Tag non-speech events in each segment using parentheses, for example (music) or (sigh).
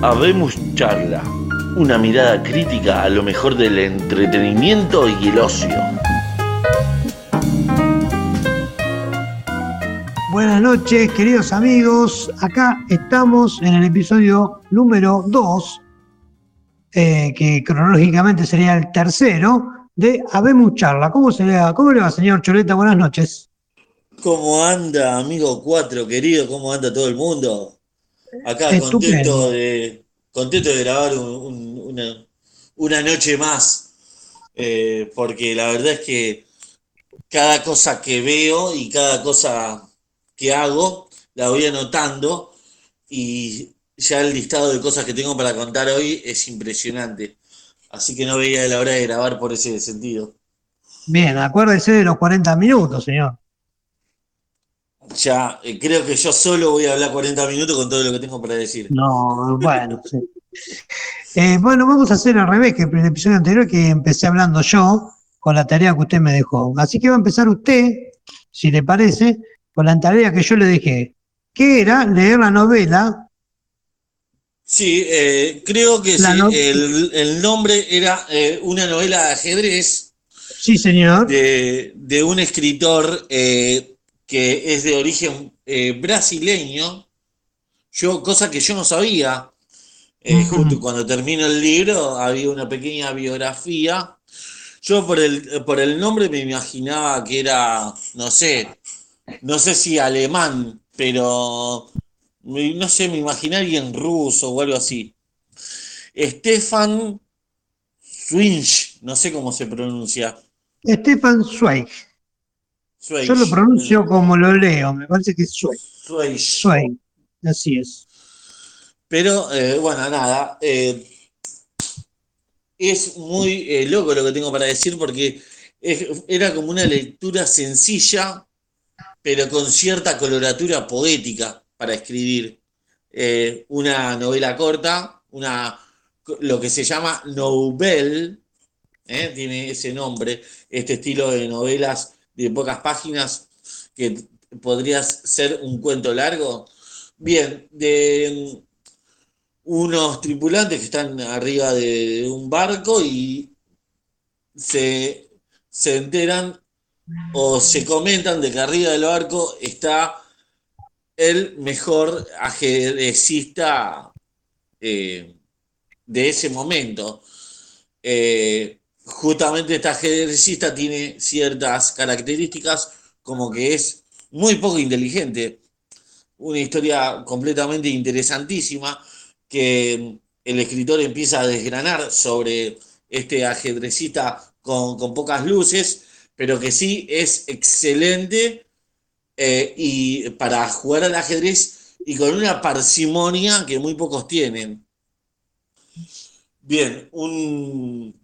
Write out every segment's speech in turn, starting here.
Habemos Charla, una mirada crítica a lo mejor del entretenimiento y el ocio. Buenas noches, queridos amigos. Acá estamos en el episodio número 2, eh, que cronológicamente sería el tercero, de Habemos Charla. ¿Cómo, se le, ¿Cómo le va, señor Choleta? Buenas noches. ¿Cómo anda, amigo 4, querido? ¿Cómo anda todo el mundo? Acá contento de, contento de grabar una, una, noche más, eh, porque la verdad es que cada cosa que veo y cada cosa que hago la voy anotando y ya el listado de cosas que tengo para contar hoy es impresionante. Así que no veía la hora de grabar por ese sentido. Bien, acuérdese de los 40 minutos, señor ya eh, creo que yo solo voy a hablar 40 minutos con todo lo que tengo para decir. No, bueno, sí. Eh, bueno, vamos a hacer al revés que el episodio anterior que empecé hablando yo con la tarea que usted me dejó. Así que va a empezar usted, si le parece, con la tarea que yo le dejé, que era leer la novela. Sí, eh, creo que sí. El, nombre era una novela de ajedrez. Sí, señor. De, de un escritor que es de origen eh, brasileño, yo, cosa que yo no sabía. Eh, justo cuando termino el libro había una pequeña biografía. Yo por el, por el nombre me imaginaba que era, no sé, no sé si alemán, pero no sé, me imaginé alguien ruso o algo así. Stefan Swinch, no sé cómo se pronuncia. Stefan Zweig. Yo lo pronuncio como lo leo, me parece que es Sway. así es. Pero, eh, bueno, nada. Eh, es muy eh, loco lo que tengo para decir porque era como una lectura sencilla, pero con cierta coloratura poética para escribir. una novela corta, una, lo que se llama novel, tiene ese nombre, este estilo de novelas de pocas páginas que podrías ser un cuento largo. Bien, de unos tripulantes que están arriba de un barco y se, se enteran o se comentan de que arriba del barco está el mejor ajedrecista eh, de ese momento. Eh, justamente esta ajedrecista tiene ciertas características como que es muy poco inteligente. Una historia completamente interesantísima que el escritor empieza a desgranar sobre este ajedrecista con, pocas luces, pero que sí es excelente eh, y para jugar al ajedrez y con una parsimonia que muy pocos tienen. Bien, un,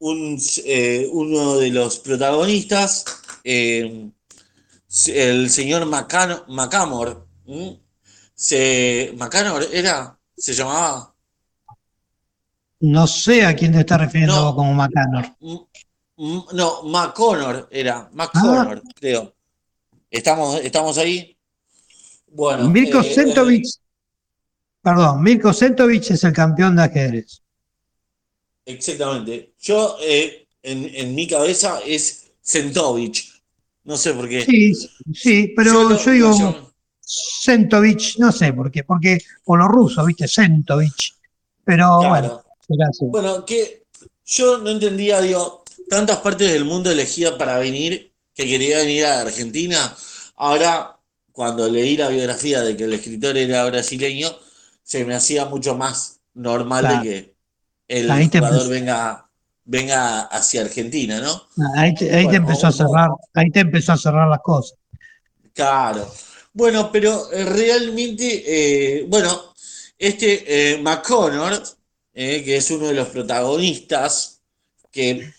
eh, uno de los protagonistas, eh, el señor Macamor, se, Macanor era, se llamaba. No sé a quién te está refiriendo como Macanor. No, McConnor era, McConnor, ah. creo. ¿Estamos, ¿Estamos ahí? Bueno. Mirko eh, perdón, Mirko Sentovic es el campeón de ajedrez. Exactamente. Yo, eh, en, mi cabeza, es Sentovich. No sé por qué. Sí, sí, pero yo, digo Sentovich, no sé por qué, porque por lo ruso, viste, Sentovich. Pero bueno, Bueno, que yo no entendía, digo, tantas partes del mundo elegía para venir, que quería venir a Argentina. Ahora, cuando leí la biografía de que el escritor era brasileño, se me hacía mucho más normal de que el jugador venga, venga hacia Argentina, ¿no? Ahí te, empezó a cerrar, ahí te empezó a cerrar las cosas. Claro. Bueno, pero eh, realmente, eh, bueno, este eh, McConnor, que es uno de los protagonistas, que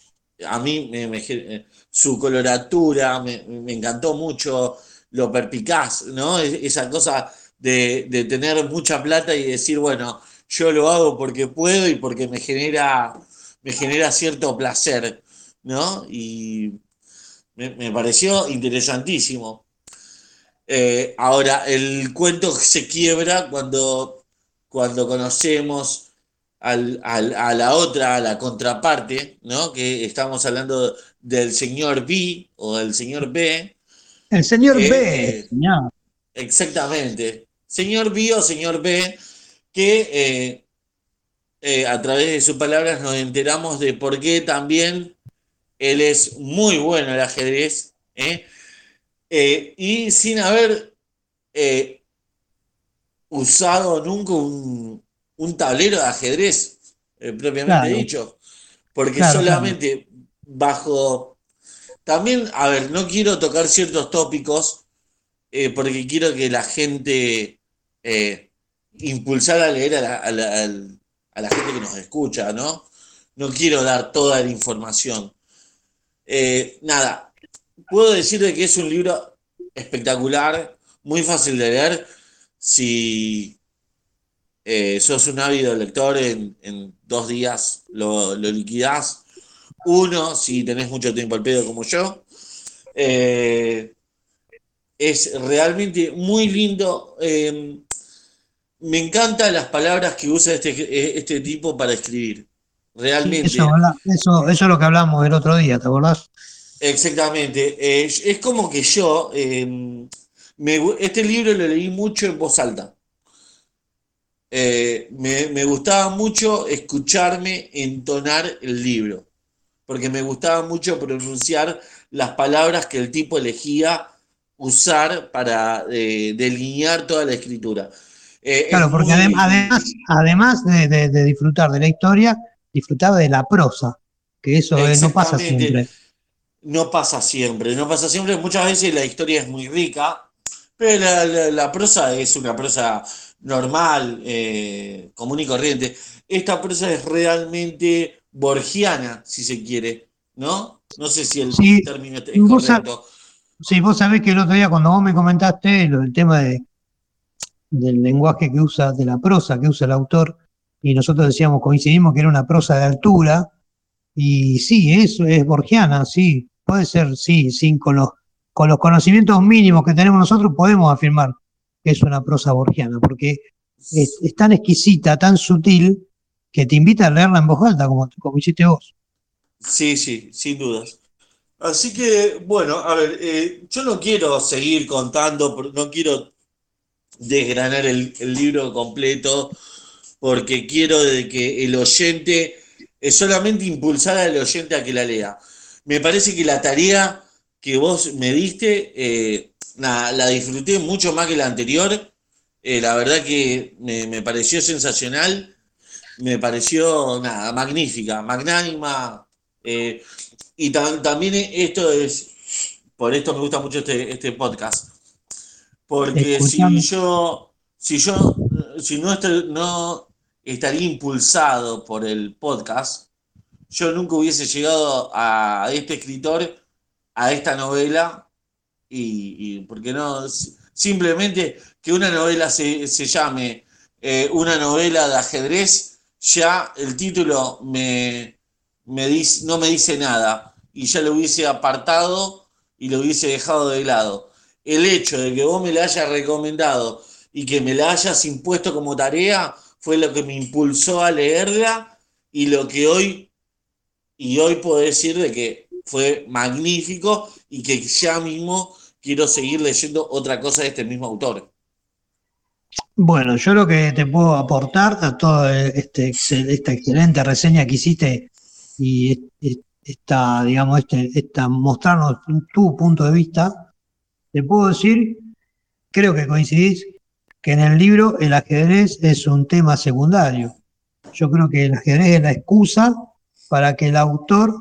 a mí me, su coloratura me, encantó mucho, lo perpicaz, ¿no? Esa cosa de, de, tener mucha plata y decir, bueno, yo lo hago porque puedo y porque me genera, me genera cierto placer, ¿no? Y me, pareció interesantísimo. Eh, ahora, el cuento se quiebra cuando cuando conocemos a la otra, a la contraparte, ¿no? Que estamos hablando del señor B o del señor B. El señor B, eh, Exactamente. Señor B o señor B, que eh, eh, a través de sus palabras nos enteramos de por qué también él es muy bueno el ajedrez, y sin haber usado nunca un, tablero de ajedrez, propiamente dicho, porque solamente bajo... También, a ver, no quiero tocar ciertos tópicos eh, porque quiero que la gente eh, impulsar a leer a la, gente que nos escucha, ¿no? No quiero dar toda la información. Eh, nada, puedo decir que es un libro espectacular, muy fácil de leer. Si sos un ávido lector, en, dos días lo, lo liquidás. Uno, si tenés mucho tiempo al pedo como yo. Eh, es realmente muy lindo. Eh, me encantan las palabras que usa este, este tipo para escribir. Realmente. Eso, es lo que hablamos el otro día, ¿te acordás? Exactamente. Eh, es como que yo, este libro lo leí mucho en voz alta. me, me, gustaba mucho escucharme entonar el libro porque me gustaba mucho pronunciar las palabras que el tipo elegía usar para eh, delinear toda la escritura. Eh, claro, porque además, además de, disfrutar de la historia, disfrutaba de la prosa, que eso eh, no pasa siempre. No pasa siempre, no pasa siempre. Muchas veces la historia es muy rica, pero la, prosa es una prosa normal, común y corriente. Esta prosa es realmente borgiana, si se quiere, ¿no? No sé si el término es correcto. sí, vos sabés que el otro día cuando vos me comentaste el tema de, del lenguaje que usa, de la prosa que usa el autor, y nosotros decíamos, coincidimos que era una prosa de altura, y sí, eso es borgiana, sí, puede ser, sí, sí, con los, con los conocimientos mínimos que tenemos nosotros podemos afirmar que es una prosa borgiana, porque es tan exquisita, tan sutil, que te invita a leerla en voz alta, como, como hiciste vos. Sí, sí, sin dudas. Así que, bueno, a ver, eh, yo no quiero seguir contando, no quiero desgranar el, libro completo, porque quiero de que el oyente, es solamente impulsar al oyente a que la lea. Me parece que la tarea que vos me diste, eh, la disfruté mucho más que la anterior. Eh, la verdad que me, me pareció sensacional me pareció nada, magnífica, magnánima. Eh, y también esto es, por esto me gusta mucho este, este podcast. Porque si yo, si yo, si no, no estaría impulsado por el podcast, yo nunca hubiese llegado a este escritor, a esta novela, y, ¿por qué no? Simplemente que una novela se, llame eh, una novela de ajedrez ya el título me, dice, no me dice nada y ya lo hubiese apartado y lo hubiese dejado de lado. El hecho de que vos me la hayas recomendado y que me la hayas impuesto como tarea fue lo que me impulsó a leerla y lo que hoy, y hoy puedo decir de que fue magnífico y que ya mismo quiero seguir leyendo otra cosa de este mismo autor. Bueno, yo lo que te puedo aportar a toda este, esta excelente reseña que hiciste y esta, digamos, este, esta, mostrarnos tu punto de vista, te puedo decir, creo que coincidís, que en el libro el ajedrez es un tema secundario. Yo creo que el ajedrez es la excusa para que el autor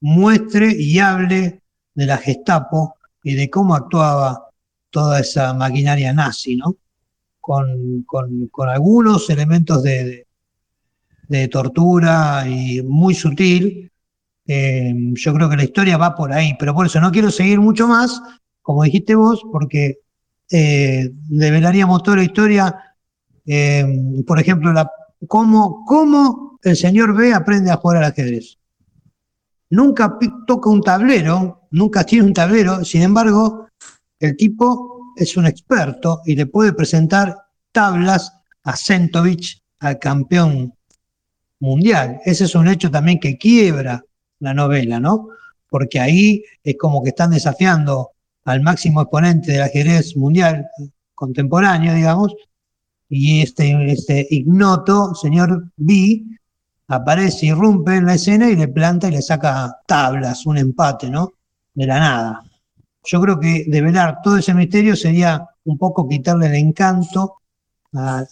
muestre y hable de la Gestapo y de cómo actuaba toda esa maquinaria nazi, ¿no? con, algunos elementos de, tortura y muy sutil. Eh, yo creo que la historia va por ahí, pero por eso no quiero seguir mucho más, como dijiste vos, porque eh, develaríamos toda la historia. Eh, por ejemplo, cómo el señor B aprende a jugar al ajedrez. Nunca toca un tablero, nunca tiene un tablero, sin embargo, el tipo es un experto y le puede presentar tablas a Sentovich al campeón mundial. Ese es un hecho también que quiebra la novela, ¿no? Porque ahí es como que están desafiando al máximo exponente del ajedrez mundial contemporáneo, digamos, y este, este ignoto, señor B, aparece, irrumpe en la escena y le planta y le saca tablas, un empate, ¿no? De la nada. Yo creo que develar todo ese misterio sería un poco quitarle el encanto a,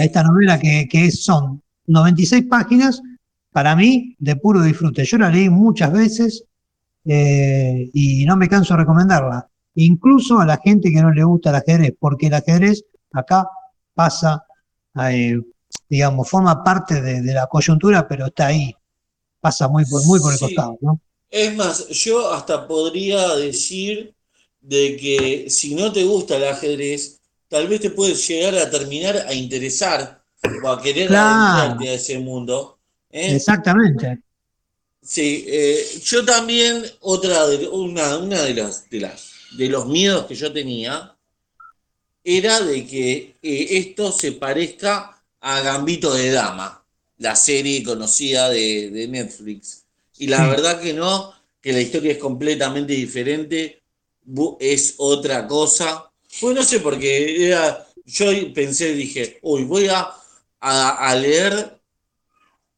esta novela que, que, son 96 páginas, para mí, de puro disfrute. Yo la leí muchas veces eh, y no me canso de recomendarla, incluso a la gente que no le gusta el ajedrez, porque el ajedrez acá pasa, eh, digamos, forma parte de, la coyuntura, pero está ahí, pasa muy, muy por el costado, ¿no? Es más, yo hasta podría decir de que si no te gusta el ajedrez, tal vez te puedes llegar a terminar a interesar o a querer claro. a ese mundo. ¿eh? Exactamente. Sí, eh, yo también, otra de, una, una de las, de las de los miedos que yo tenía era de que eh, esto se parezca a Gambito de Dama, la serie conocida de, Netflix. Y la verdad que no, que la historia es completamente diferente, es otra cosa. Pues no sé, porque yo pensé, dije, uy, voy a, a, leer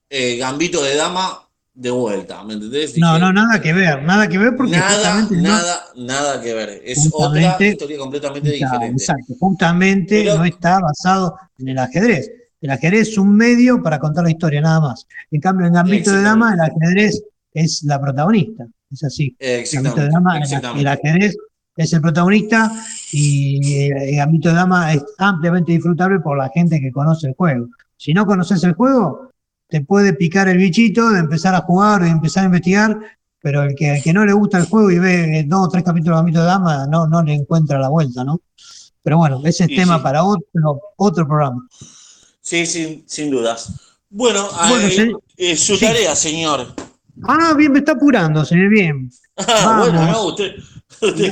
eh, Gambito de Dama de vuelta, ¿me entendés? no, no, nada que ver, nada que ver porque nada, nada, nada que ver. Es otra historia completamente diferente. Exacto, justamente no está basado en el ajedrez. El ajedrez es un medio para contar la historia, nada más. En cambio, en el ámbito de dama, el ajedrez es la protagonista. Es así. En el de dama, el ajedrez es el protagonista y el ámbito de dama es ampliamente disfrutable por la gente que conoce el juego. Si no conoces el juego, te puede picar el bichito de empezar a jugar o de empezar a investigar, pero el que, que no le gusta el juego y ve dos o tres capítulos de Ámbito de Dama, no, no le encuentra la vuelta, ¿no? Pero bueno, ese es tema para otro, otro programa. Sí, sin, sin dudas. Bueno, eh, su tarea, señor. Ah, bien, me está apurando, señor, bien. Ah, (laughs) bueno, no, usted,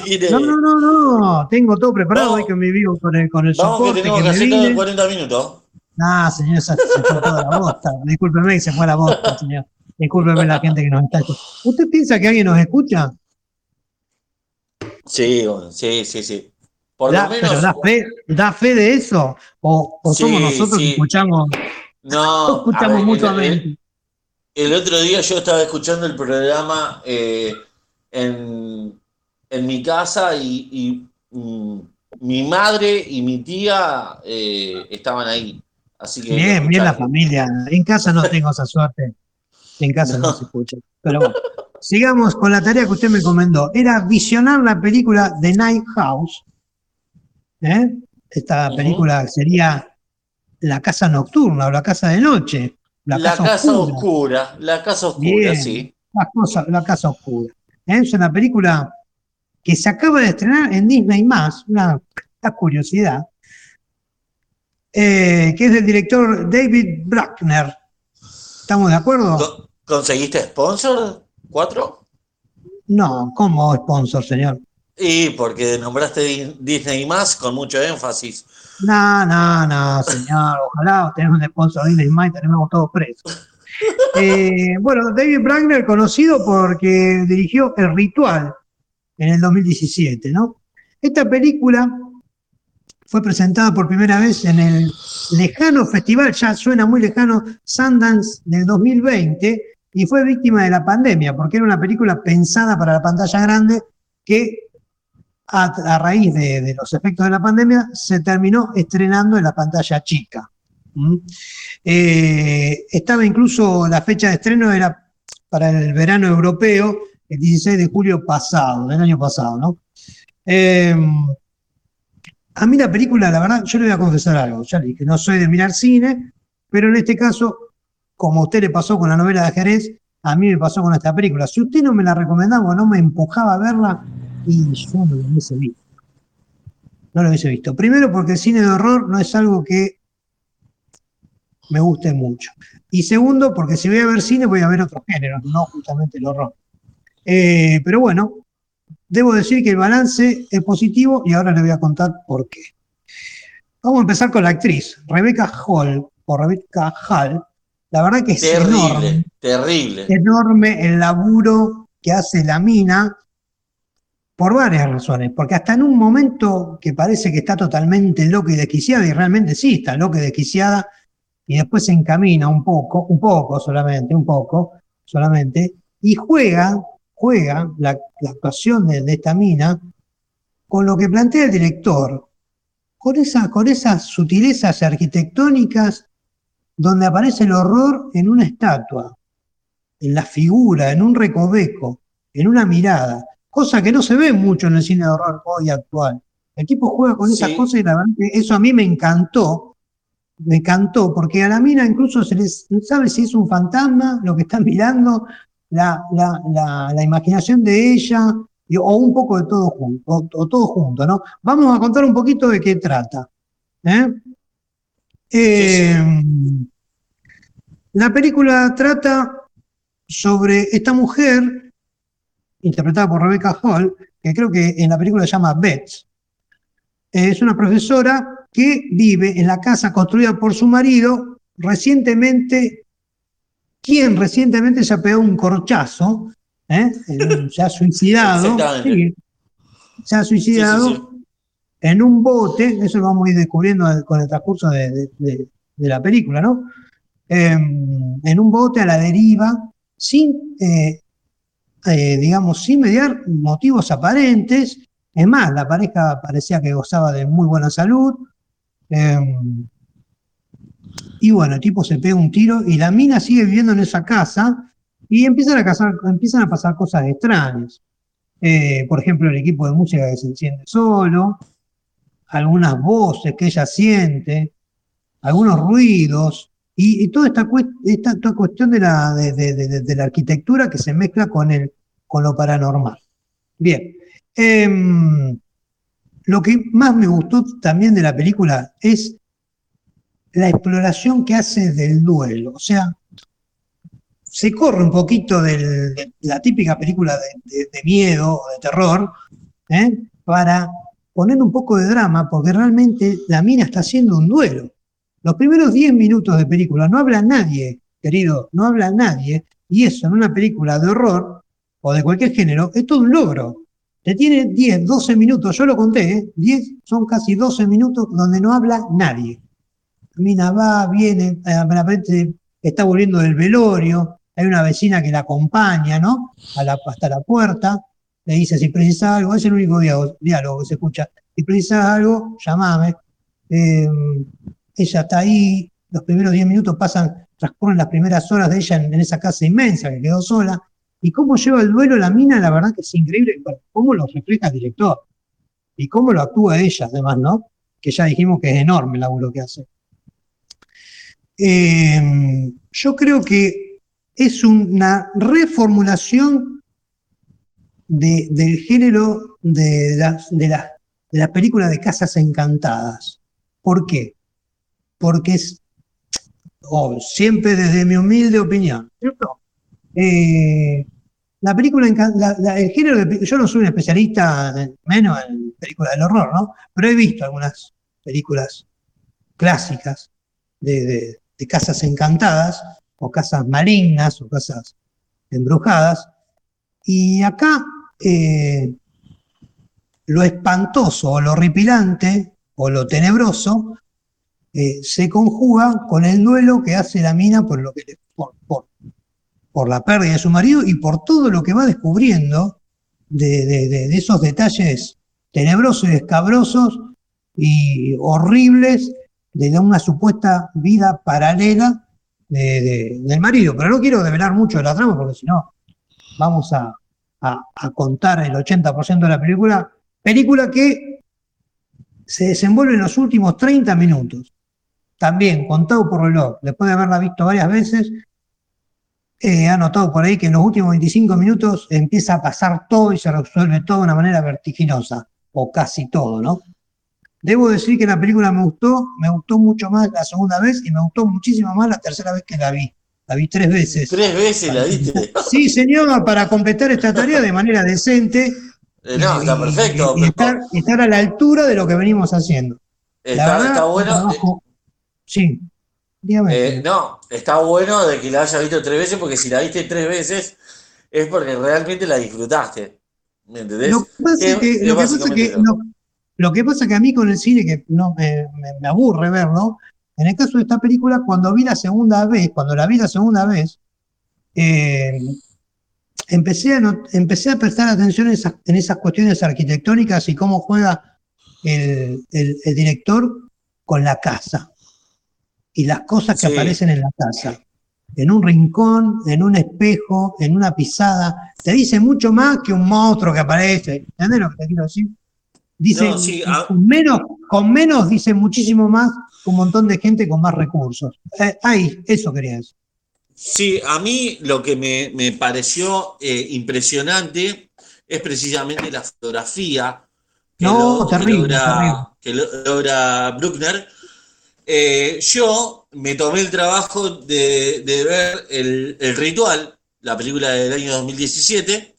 quiere... No, no, no, no, tengo todo preparado, hay que me vivo con el, con el Vamos soporte. que tenemos que, hacer todo en 40 minutos. Ah, señor, se, fue toda la bosta. Discúlpeme que se fue la bosta, señor. Discúlpeme la gente que nos está escuchando. ¿Usted piensa que alguien nos escucha? Sí, sí, sí, sí. Por lo menos. Pero da fe, da fe de eso. O, somos nosotros que escuchamos. No, (laughs) escuchamos mutuamente. El, otro día yo estaba escuchando el programa eh, en, en, mi casa y, mm, mi madre y mi tía eh, estaban ahí bien, bien la familia. En casa no tengo esa suerte. En casa no, se escucha. Pero bueno, sigamos con la tarea que usted me encomendó. Era visionar la película The Night House. ¿eh? Esta película sería La Casa Nocturna o La Casa de Noche. La, Casa, oscura. La Casa Oscura, sí. La, Casa Oscura. ¿eh? Es una película que se acaba de estrenar en Disney+, más, una curiosidad, eh, que es del director David Bruckner. ¿Estamos de acuerdo? ¿Conseguiste sponsor? ¿Cuatro? No, ¿cómo sponsor, señor? Y porque nombraste Disney más con mucho énfasis. No, no, no, señor. (laughs) Ojalá tenemos un sponsor Disney más y tenemos todos presos. (laughs) Eh, bueno, David Bruckner, conocido porque dirigió El Ritual en el 2017, ¿no? Esta película fue presentada por primera vez en el lejano festival, ya suena muy lejano, Sundance del 2020, y fue víctima de la pandemia, porque era una película pensada para la pantalla grande que a, raíz de, los efectos de la pandemia se terminó estrenando en la pantalla chica. ¿Mm? Eh, estaba incluso, la fecha de estreno era para el verano europeo, el 16 de julio pasado, del año pasado, ¿no? Eh, a mí la película, la verdad, yo le voy a confesar algo, ya le dije, no soy de mirar cine, pero en este caso, como a usted le pasó con la novela de Jerez, a mí me pasó con esta película. Si usted no me la recomendaba o no me empujaba a verla, y yo no lo hubiese visto. No lo hubiese visto. Primero porque el cine de horror no es algo que me guste mucho. Y segundo, porque si voy a ver cine voy a ver otros géneros, no justamente el horror. Eh, pero bueno, Debo decir que el balance es positivo y ahora le voy a contar por qué. Vamos a empezar con la actriz, Rebecca Hall, o Rebecca Hall. La verdad que es Terrible, enorme, terrible. enorme el laburo que hace la mina por varias razones. Porque hasta en un momento que parece que está totalmente loca y desquiciada, y realmente sí está loca y desquiciada, y después se encamina un poco, un poco solamente, un poco solamente, y juega, juega la, la actuación de, esta mina con lo que plantea el director, con, esa, con esas sutilezas arquitectónicas donde aparece el horror en una estatua, en la figura, en un recoveco, en una mirada, cosa que no se ve mucho en el cine de horror hoy actual. El tipo juega con esas Sí. cosas y la verdad que eso a mí me encantó, me encantó, porque a la mina incluso se les sabe si es un fantasma lo que está mirando, la, la, la, la imaginación de ella, y- o un poco de todo junto, o, o todo junto, ¿no? Vamos a contar un poquito de qué trata. ¿eh? Eh, la película trata sobre esta mujer, interpretada por Rebecca Hall, que creo que en la película se llama Beth. Es una profesora que vive en la casa construida por su marido, recientemente, quien recientemente se ha pegado un corchazo, ¿eh? Se ha suicidado, sí, se ha suicidado Sí, sí, sí. en un bote, eso lo vamos a ir descubriendo con el transcurso de, de- de- de la película, ¿no? Eh, en un bote a la deriva, sin, eh, eh, digamos, sin mediar motivos aparentes. Es más, la pareja parecía que gozaba de muy buena salud. Y bueno, el tipo se pega un tiro y la mina sigue viviendo en esa casa y empiezan a, empiezan a pasar cosas extrañas. Eh, por ejemplo, el equipo de música que se enciende solo, algunas voces que ella siente, algunos ruidos, y, toda esta, esta, esta cuestión de la, de la arquitectura que se mezcla con, el, con lo paranormal. Bien. Em, lo que más me gustó también de la película es la exploración que hace del duelo. O sea, se corre un poquito de la típica película de miedo o de terror, ¿eh? para poner un poco de drama, porque realmente la mina está haciendo un duelo. Los primeros 10 minutos de película no habla nadie, querido, no habla nadie, y eso en una película de horror o de cualquier género es todo un logro. Te tiene 10, 12 minutos, yo lo conté, ¿eh? 10 son casi 12 minutos donde no habla nadie. Mina va, viene, eh, repente está volviendo del velorio, hay una vecina que la acompaña, ¿no? Hasta la puerta, le dice, si precisas algo, es el único diálogo, que se escucha. Si precisas algo, llamame. Eh, ella está ahí, los primeros 10 minutos pasan, transcurren las primeras horas de ella en, esa casa inmensa que quedó sola. Y cómo lleva el duelo la mina, la verdad que es increíble, cómo lo refleja el director. Y cómo lo actúa ella, además, ¿no? Que ya dijimos que es enorme el laburo que hace. Eh, yo creo que es una reformulación de- del género de las, de, las, de las películas de casas encantadas. ¿Por qué? Porque es, siempre desde mi humilde opinión, ¿cierto? Eh, la película, la- el género yo no soy un especialista, menos en películas del horror, ¿no? Pero he visto algunas películas clásicas de- de casas encantadas, o casas malignas, o casas embrujadas. Y acá eh, lo espantoso, o lo horripilante, o lo tenebroso, eh, se conjuga con el duelo que hace la mina por, lo que le- por, por- la pérdida de su marido y por todo lo que va descubriendo de, de- de- de esos detalles tenebrosos y escabrosos y horribles de una supuesta vida paralela de- de- del marido. Pero no quiero develar mucho de la trama porque si no vamos a contar el 80% de la película. Película que se desenvuelve en los últimos 30 minutos. También contado por reloj, después de haberla visto varias veces, he anotado por ahí que en los últimos 25 minutos empieza a pasar todo y se resuelve todo de una manera vertiginosa, o casi todo, ¿no? Debo decir que la película me gustó, me gustó mucho más la segunda vez y me gustó muchísimo más la tercera vez que la vi. La vi tres veces. Tres veces la viste. (laughs) Sí, señor, para completar esta tarea de manera decente Eh, no, y- está perfecto. y, estar, a la altura de lo que venimos haciendo. Está, está bueno. Trabajo... Sí. Eh, no, está bueno de que la hayas visto tres veces, porque si la viste tres veces es porque realmente la disfrutaste. ¿Me entendés? Lo que pasa es que, lo, que, pasa que lo, que pasa que a mí con el cine, que no me, me, aburre verlo, en el caso de esta película, cuando vi la segunda vez, cuando la vi la segunda vez, eh, empecé, a empecé a prestar atención en esas, en esas, cuestiones arquitectónicas y cómo juega el, el, el director con la casa y las cosas que aparecen en la casa. En un rincón, en un espejo, en una pisada. Te dice mucho más que un monstruo que aparece. ¿Entendés lo que te quiero decir? Dice, ah. con, menos, con menos dice muchísimo más que un montón de gente con más recursos. Eh, ahí, eso quería decir. Sí, a mí lo que me, pareció eh, impresionante es precisamente la fotografía que, logra, que logra Bruckner eh, yo me tomé el trabajo de, ver el, Ritual, la película del año 2017,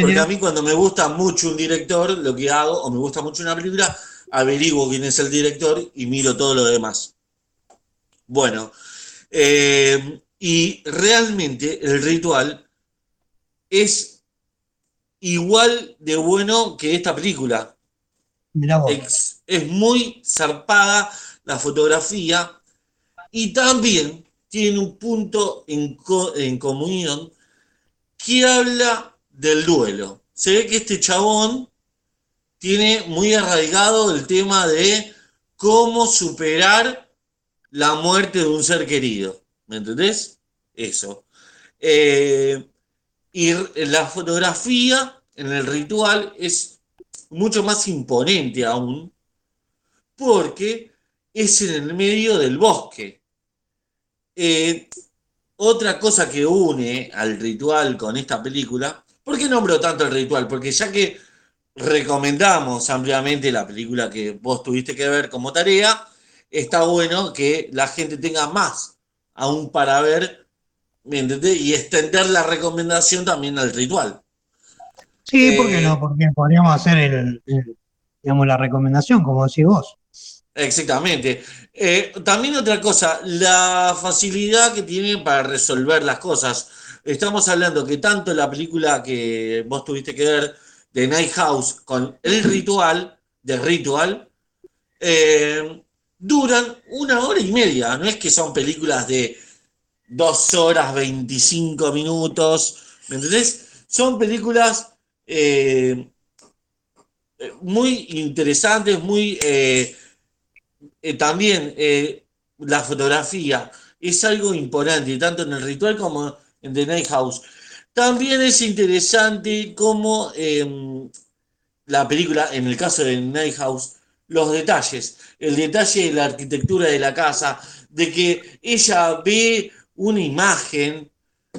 porque a mí cuando me gusta mucho un director, lo que hago, o me gusta mucho una película, averiguo quién es el director y miro todo lo demás. Bueno, eh, y realmente el Ritual es igual de bueno que esta película. Es, es muy zarpada la fotografía, y también tiene un punto en, en comunión que habla del duelo. Se ve que este chabón tiene muy arraigado el tema de cómo superar la muerte de un ser querido. ¿Me entendés? Eso. Eh, y la fotografía en el ritual es mucho más imponente aún, porque es en el medio del bosque. Eh, otra cosa que une al ritual con esta película, ¿por qué nombro tanto el ritual? Porque ya que recomendamos ampliamente la película que vos tuviste que ver como tarea, está bueno que la gente tenga más aún para ver, ¿me entendés? Y extender la recomendación también al ritual. Sí, ¿por qué eh, no? Porque podríamos hacer el, digamos, la recomendación, como decís vos. Exactamente. Eh, también otra cosa, la facilidad que tienen para resolver las cosas. Estamos hablando que tanto la película que vos tuviste que ver de Night House con El Ritual, de Ritual, eh, duran una hora y media. No es que son películas de dos horas, 25 minutos, ¿me entendés? Son películas eh, muy interesantes, muy eh, también la fotografía es algo importante, tanto en el ritual como en The Night House. También es interesante cómo em, la película, en el caso de Night House, los detalles, el detalle de la arquitectura de la casa, de que ella ve una imagen,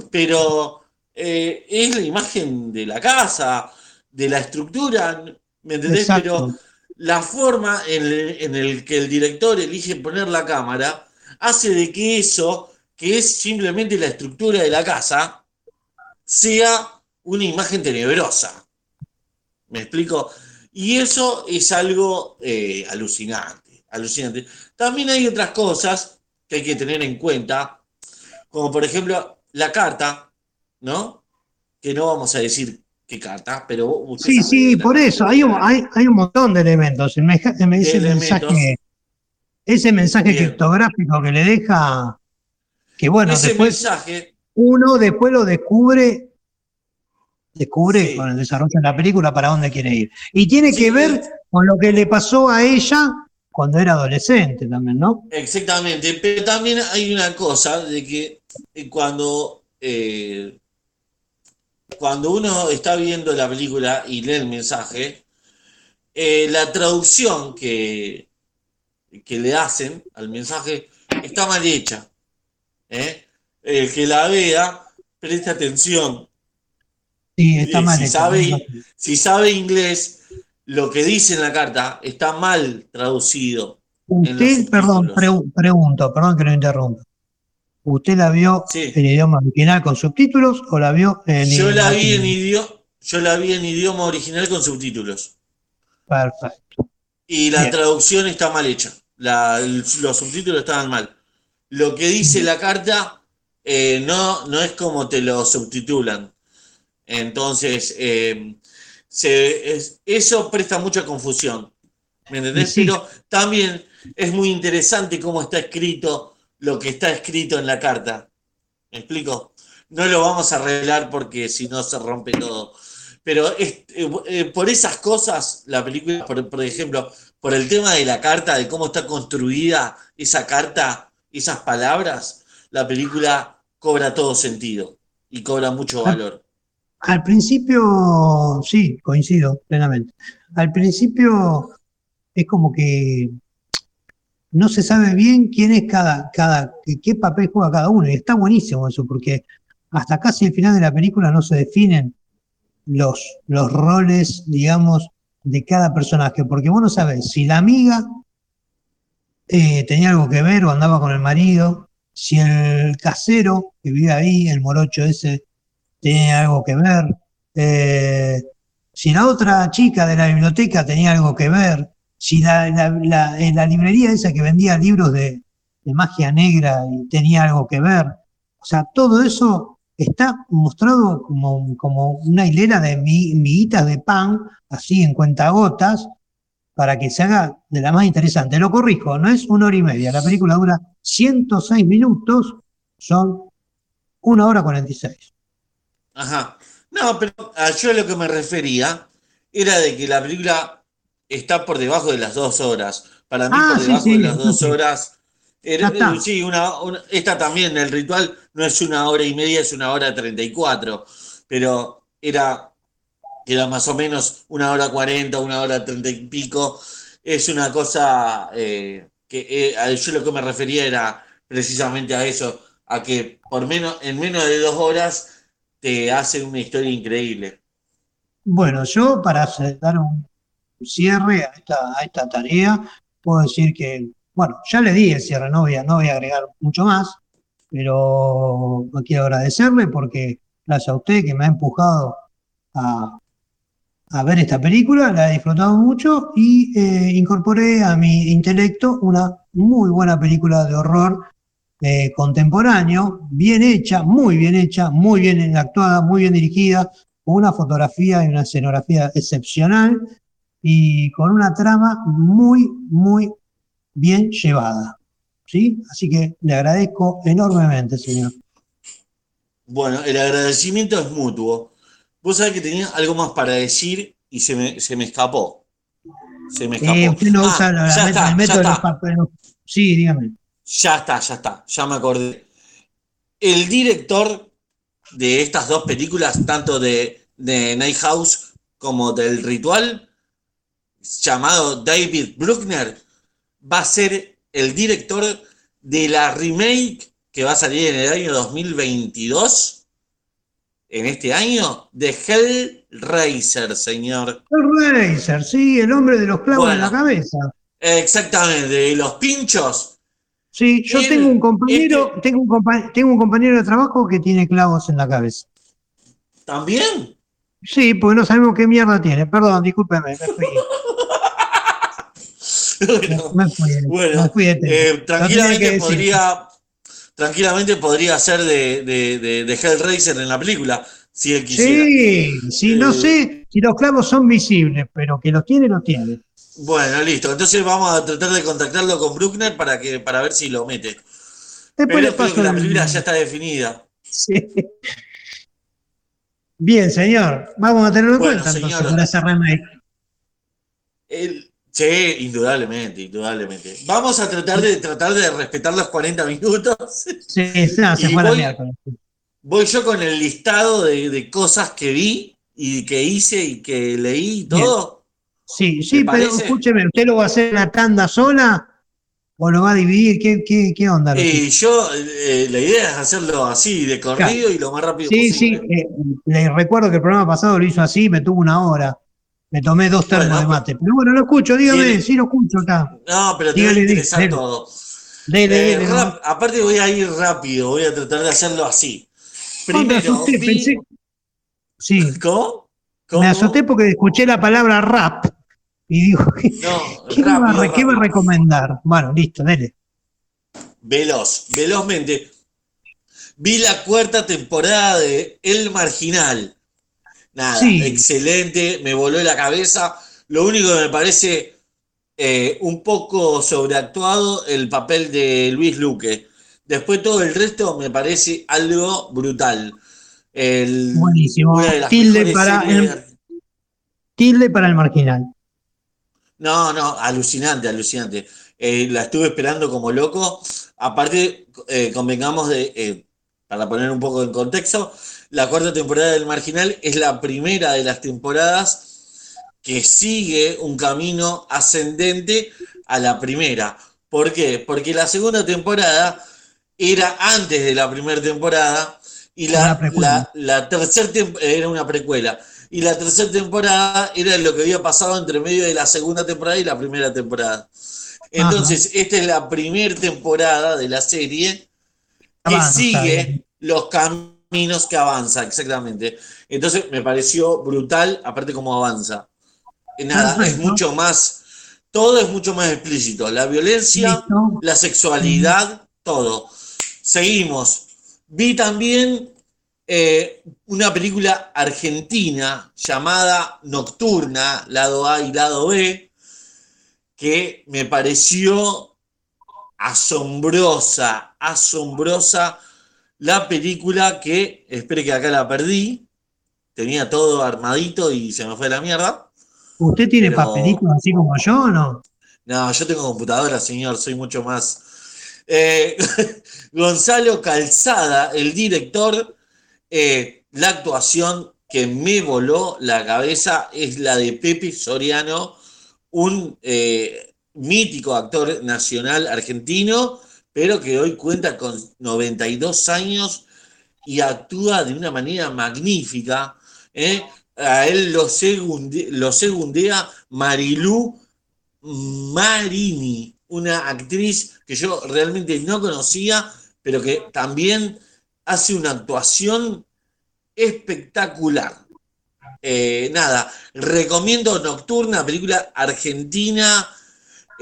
pero eh, es la imagen de la casa, de la estructura, ¿me entendés? Pero la forma en el, que el director elige poner la cámara hace de que eso, que es simplemente la estructura de la casa, sea una imagen tenebrosa. ¿Me explico? Y eso es algo eh, alucinante, alucinante. También hay otras cosas que hay que tener en cuenta, como por ejemplo la carta, ¿no? Que no vamos a decir qué carta, pero... Sí, sí, por eso, hay un, hay, hay un montón de elementos. me, ese, mensaje, ese mensaje criptográfico que le deja, que bueno, después uno después lo descubre, descubre con el desarrollo de la película para dónde quiere ir. Y tiene que ver con lo que le pasó a ella cuando era adolescente también, ¿no? Exactamente, pero también hay una cosa de que eh, cuando eh, cuando uno está viendo la película y lee el mensaje, eh, la traducción que, que le hacen al mensaje está mal hecha. ¿Eh? El que la vea, preste atención. Sí, está eh, mal si, sabe, si sabe inglés, lo que dice en la carta está mal traducido. Usted, perdón, pregunto, perdón que lo interrumpa. ¿Usted la vio en idioma original con subtítulos o la vio en yo la vi en idioma Yo la vi en idioma original con subtítulos. Perfecto. y la Bien. traducción está mal hecha. La- los subtítulos estaban mal. Lo que dice la carta eh, no, no es como te lo subtitulan. Entonces, eh, se- es- eso presta mucha confusión. ¿Me entendés? Sí. Pero también es muy interesante cómo está escrito lo que está escrito en la carta. ¿Me explico? No lo vamos a arreglar porque si no se rompe todo. Pero es- eh, por esas cosas, la película, por, por ejemplo, por el tema de la carta, de cómo está construida esa carta, esas palabras, la película cobra todo sentido y cobra mucho valor. Al principio, sí, coincido plenamente. Al principio es como que no se sabe bien quién es cada, cada, qué, qué papel juega cada uno. Y está buenísimo eso, porque hasta casi el final de la película no se definen los, los roles, digamos, de cada personaje. Porque vos no sabés si la amiga eh, tenía algo que ver o andaba con el marido, si el casero que vive ahí, el morocho ese, tenía algo que ver, eh, si la otra chica de la biblioteca tenía algo que ver, si la, la- librería esa que vendía libros de, magia negra y tenía algo que ver. O sea, todo eso está mostrado como, como una hilera de mi- miguitas de pan, así en cuentagotas, para que se haga de la más interesante. Lo corrijo, no es una hora y media, la película dura 106 minutos, son una hora 46. Ajá. No, pero a yo a lo que me refería era de que la película está por debajo de las dos horas. Para mí, Ah, por debajo sí, de las dos sí. horas. era- eh, sí, una, una- esta también, el ritual no es una hora y media, es una hora treinta y cuatro. Pero era, era más o menos una hora cuarenta, una hora treinta y pico. Es una cosa eh, que eh, yo lo que me refería era precisamente a eso, a que por menos, en menos de dos horas te hace una historia increíble. Bueno, yo para dar un cierre a esta, a esta tarea, puedo decir que, bueno, ya le di el cierre, no voy a, no voy a agregar mucho más, pero quiero agradecerle porque gracias a usted que me ha empujado a, a ver esta película, la he disfrutado mucho y eh, incorporé a mi intelecto una muy buena película de horror eh, contemporáneo, bien hecha, muy bien hecha, muy bien actuada, muy bien dirigida, con una fotografía y una escenografía excepcional y con una trama muy, muy bien llevada. ¿Sí? Así que le agradezco enormemente, señor. Bueno, el agradecimiento es mutuo. Vos sabés que tenía algo más para decir y se me, se me escapó. Se me escapó. Eh, usted no Ah, usa la- ya está, método ya de los está. papeles. Sí, dígame. Ya está, ya está, ya me acordé. El director de estas dos películas, tanto de, de Night House como del Ritual, llamado David Bruckner, va a ser el director de la remake que va a salir en el año 2022, en este año, de Hellraiser, señor. El Racer, sí, el hombre de los clavos en Bueno. la cabeza. Exactamente, de los pinchos. Sí, yo tengo un compañero, este- tengo un compa- tengo un compañero de trabajo que tiene clavos en la cabeza. ¿También? Sí, porque no sabemos qué mierda tiene. Perdón, discúlpeme, me fui. (laughs) Bueno, Me fui, Bueno, me fui. Eh, tranquilamente podría tranquilamente podría ser de, de, de- de Hellraiser en la película si él quisiera. Sí, sí, no Eh, sé si los clavos son visibles, pero que los tiene, los tiene. Bueno, listo. Entonces vamos a tratar de contactarlo con Bruckner para que para ver si lo mete. Después Pero creo que la el- película ya está definida. Sí. Bien, señor. Vamos a tenerlo en Bueno, cuenta entonces para. El- sí, indudablemente, indudablemente. Vamos a tratar de tratar de respetar los 40 minutos. Sí, no, se fue a la voy-. Voy yo con el listado de, de cosas que vi y que hice y que leí y todo. Sí, sí, ¿Te pero parece? escúcheme, ¿usted lo va a hacer en la tanda sola o lo va a dividir? ¿Qué, qué, qué onda? Y yo, eh, la idea es hacerlo así, de corrido y lo más rápido Sí, sí, posible. eh, le recuerdo que el programa pasado lo hizo así, me tuvo una hora. Me tomé dos termos Bueno, de mate. Pero bueno, lo escucho, dígame, Tiene- sí lo escucho acá. No, pero te va a interesar todo. Dele, Eh, dele, rap- aparte voy a ir rápido, voy a tratar de hacerlo así. me Primero, asusté, vi- pensé. Sí, ¿Cómo? ¿Cómo? me asusté porque escuché la palabra rap y digo, (laughs) ¿qué, va, a recomendar? Bueno, listo, dele. Veloz, velozmente. Vi la cuarta temporada de El Marginal. Nada, excelente, me voló la cabeza. Lo único que me parece eh, un poco sobreactuado el papel de Luis Luque. Después todo el resto me parece algo brutal. Buenísimo. tilde, para el, tilde para el marginal. No, no, alucinante, alucinante. Eh, la estuve esperando como loco. Aparte, eh, convengamos de, para poner un poco en contexto, la cuarta temporada del Marginal es la primera de las temporadas que sigue un camino ascendente a la primera. ¿Por qué? Porque la segunda temporada era antes de la primera temporada y la, la, tercera era una precuela. Y la tercera temporada era lo que había pasado entre medio de la segunda temporada y la primera temporada. Entonces, esta es la primera temporada de la serie que sigue los caminos que avanza, exactamente. Entonces me pareció brutal, aparte cómo avanza. Nada, es mucho más, todo es mucho más explícito. La violencia, la sexualidad, todo. Seguimos. Vi también eh, una película argentina llamada Nocturna, lado A y lado B, que me pareció asombrosa, asombrosa la película que, espere que acá la perdí, tenía todo armadito y se me fue la mierda. ¿Usted tiene papelitos así como yo o no? No, yo tengo computadora, señor, soy mucho más. Eh, (laughs) Gonzalo Calzada, el director, eh, la actuación que me voló la cabeza es la de Pepe Soriano, un eh, mítico actor nacional argentino pero que hoy cuenta con 92 años y actúa de una manera magnífica. ¿eh? A él lo, lo segundea Marilú Marini, una actriz que yo realmente no conocía, pero que también hace una actuación espectacular. Eh, nada, recomiendo Nocturna, película argentina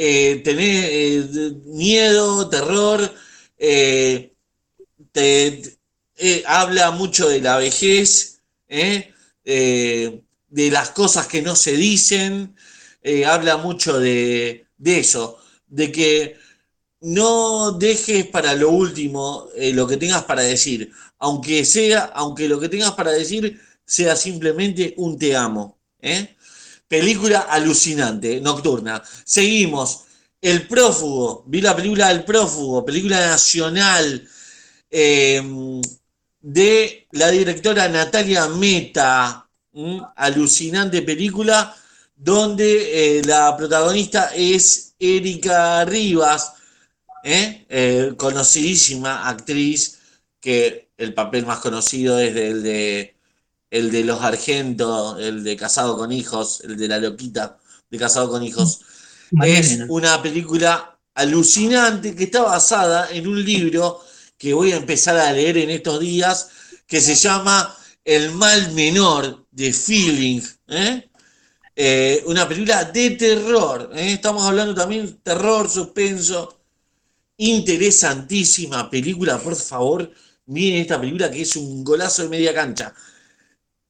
eh, tener eh, miedo, terror, eh, habla mucho de la vejez, de las cosas que no se dicen, habla mucho de, de, eso, de que no dejes para lo último lo que tengas para decir, aunque sea, aunque lo que tengas para decir sea simplemente un te amo. ¿eh? Película alucinante, nocturna. Seguimos. El prófugo. Vi la película El prófugo, película nacional eh, de la directora Natalia Meta. Alucinante película donde eh, la protagonista es Erika Rivas, ¿eh? conocidísima actriz, que el papel más conocido es el de el de los Argentos, el de Casado con Hijos, el de la loquita de Casado con Hijos. Es una película alucinante que está basada en un libro que voy a empezar a leer en estos días, que se llama El mal menor de Feeling. ¿eh? Eh, una película de terror. ¿eh? Estamos hablando también terror, suspenso. Interesantísima película, por favor. Miren esta película que es un golazo de media cancha.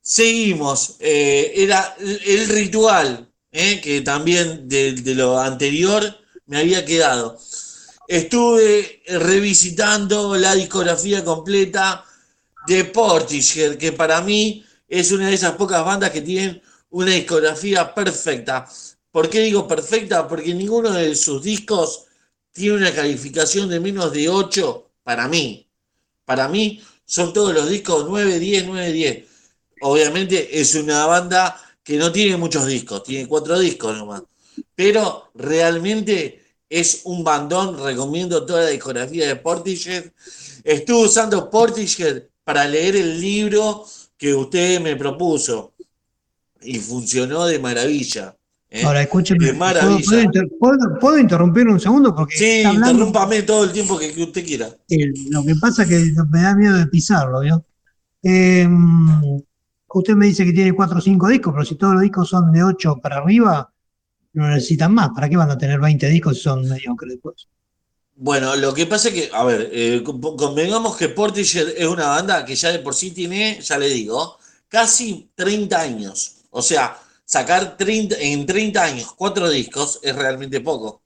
Seguimos. Eh, era el ritual, eh, que también de, lo anterior me había quedado. Estuve revisitando la discografía completa de Portishead, que para mí es una de esas pocas bandas que tienen una discografía perfecta. ¿Por qué digo perfecta? Porque ninguno de sus discos tiene una calificación de menos de 8 para mí. Para mí son todos los discos 9, 10, 9, 10 obviamente es una banda que no tiene muchos discos, tiene cuatro discos nomás, pero realmente es un bandón, recomiendo toda la discografía de Portishead. Estuve usando Portishead para leer el libro que usted me propuso y funcionó de maravilla. ¿eh? Ahora escúcheme, de maravilla. ¿puedo, interrumpir un segundo? Porque sí, interrúmpame todo el tiempo que, usted quiera. lo que pasa es que me da miedo de pisarlo, ¿vio? Eh, usted me dice que tiene 4 o 5 discos, pero si todos los discos son de 8 para arriba, no necesitan más. ¿Para qué van a tener 20 discos si son mediocres después? Bueno, lo que pasa es que, a ver, eh, convengamos que Portishead es una banda que ya de por sí tiene, ya le digo, casi 30 años. O sea, sacar 30, en 30 años cuatro discos es realmente poco.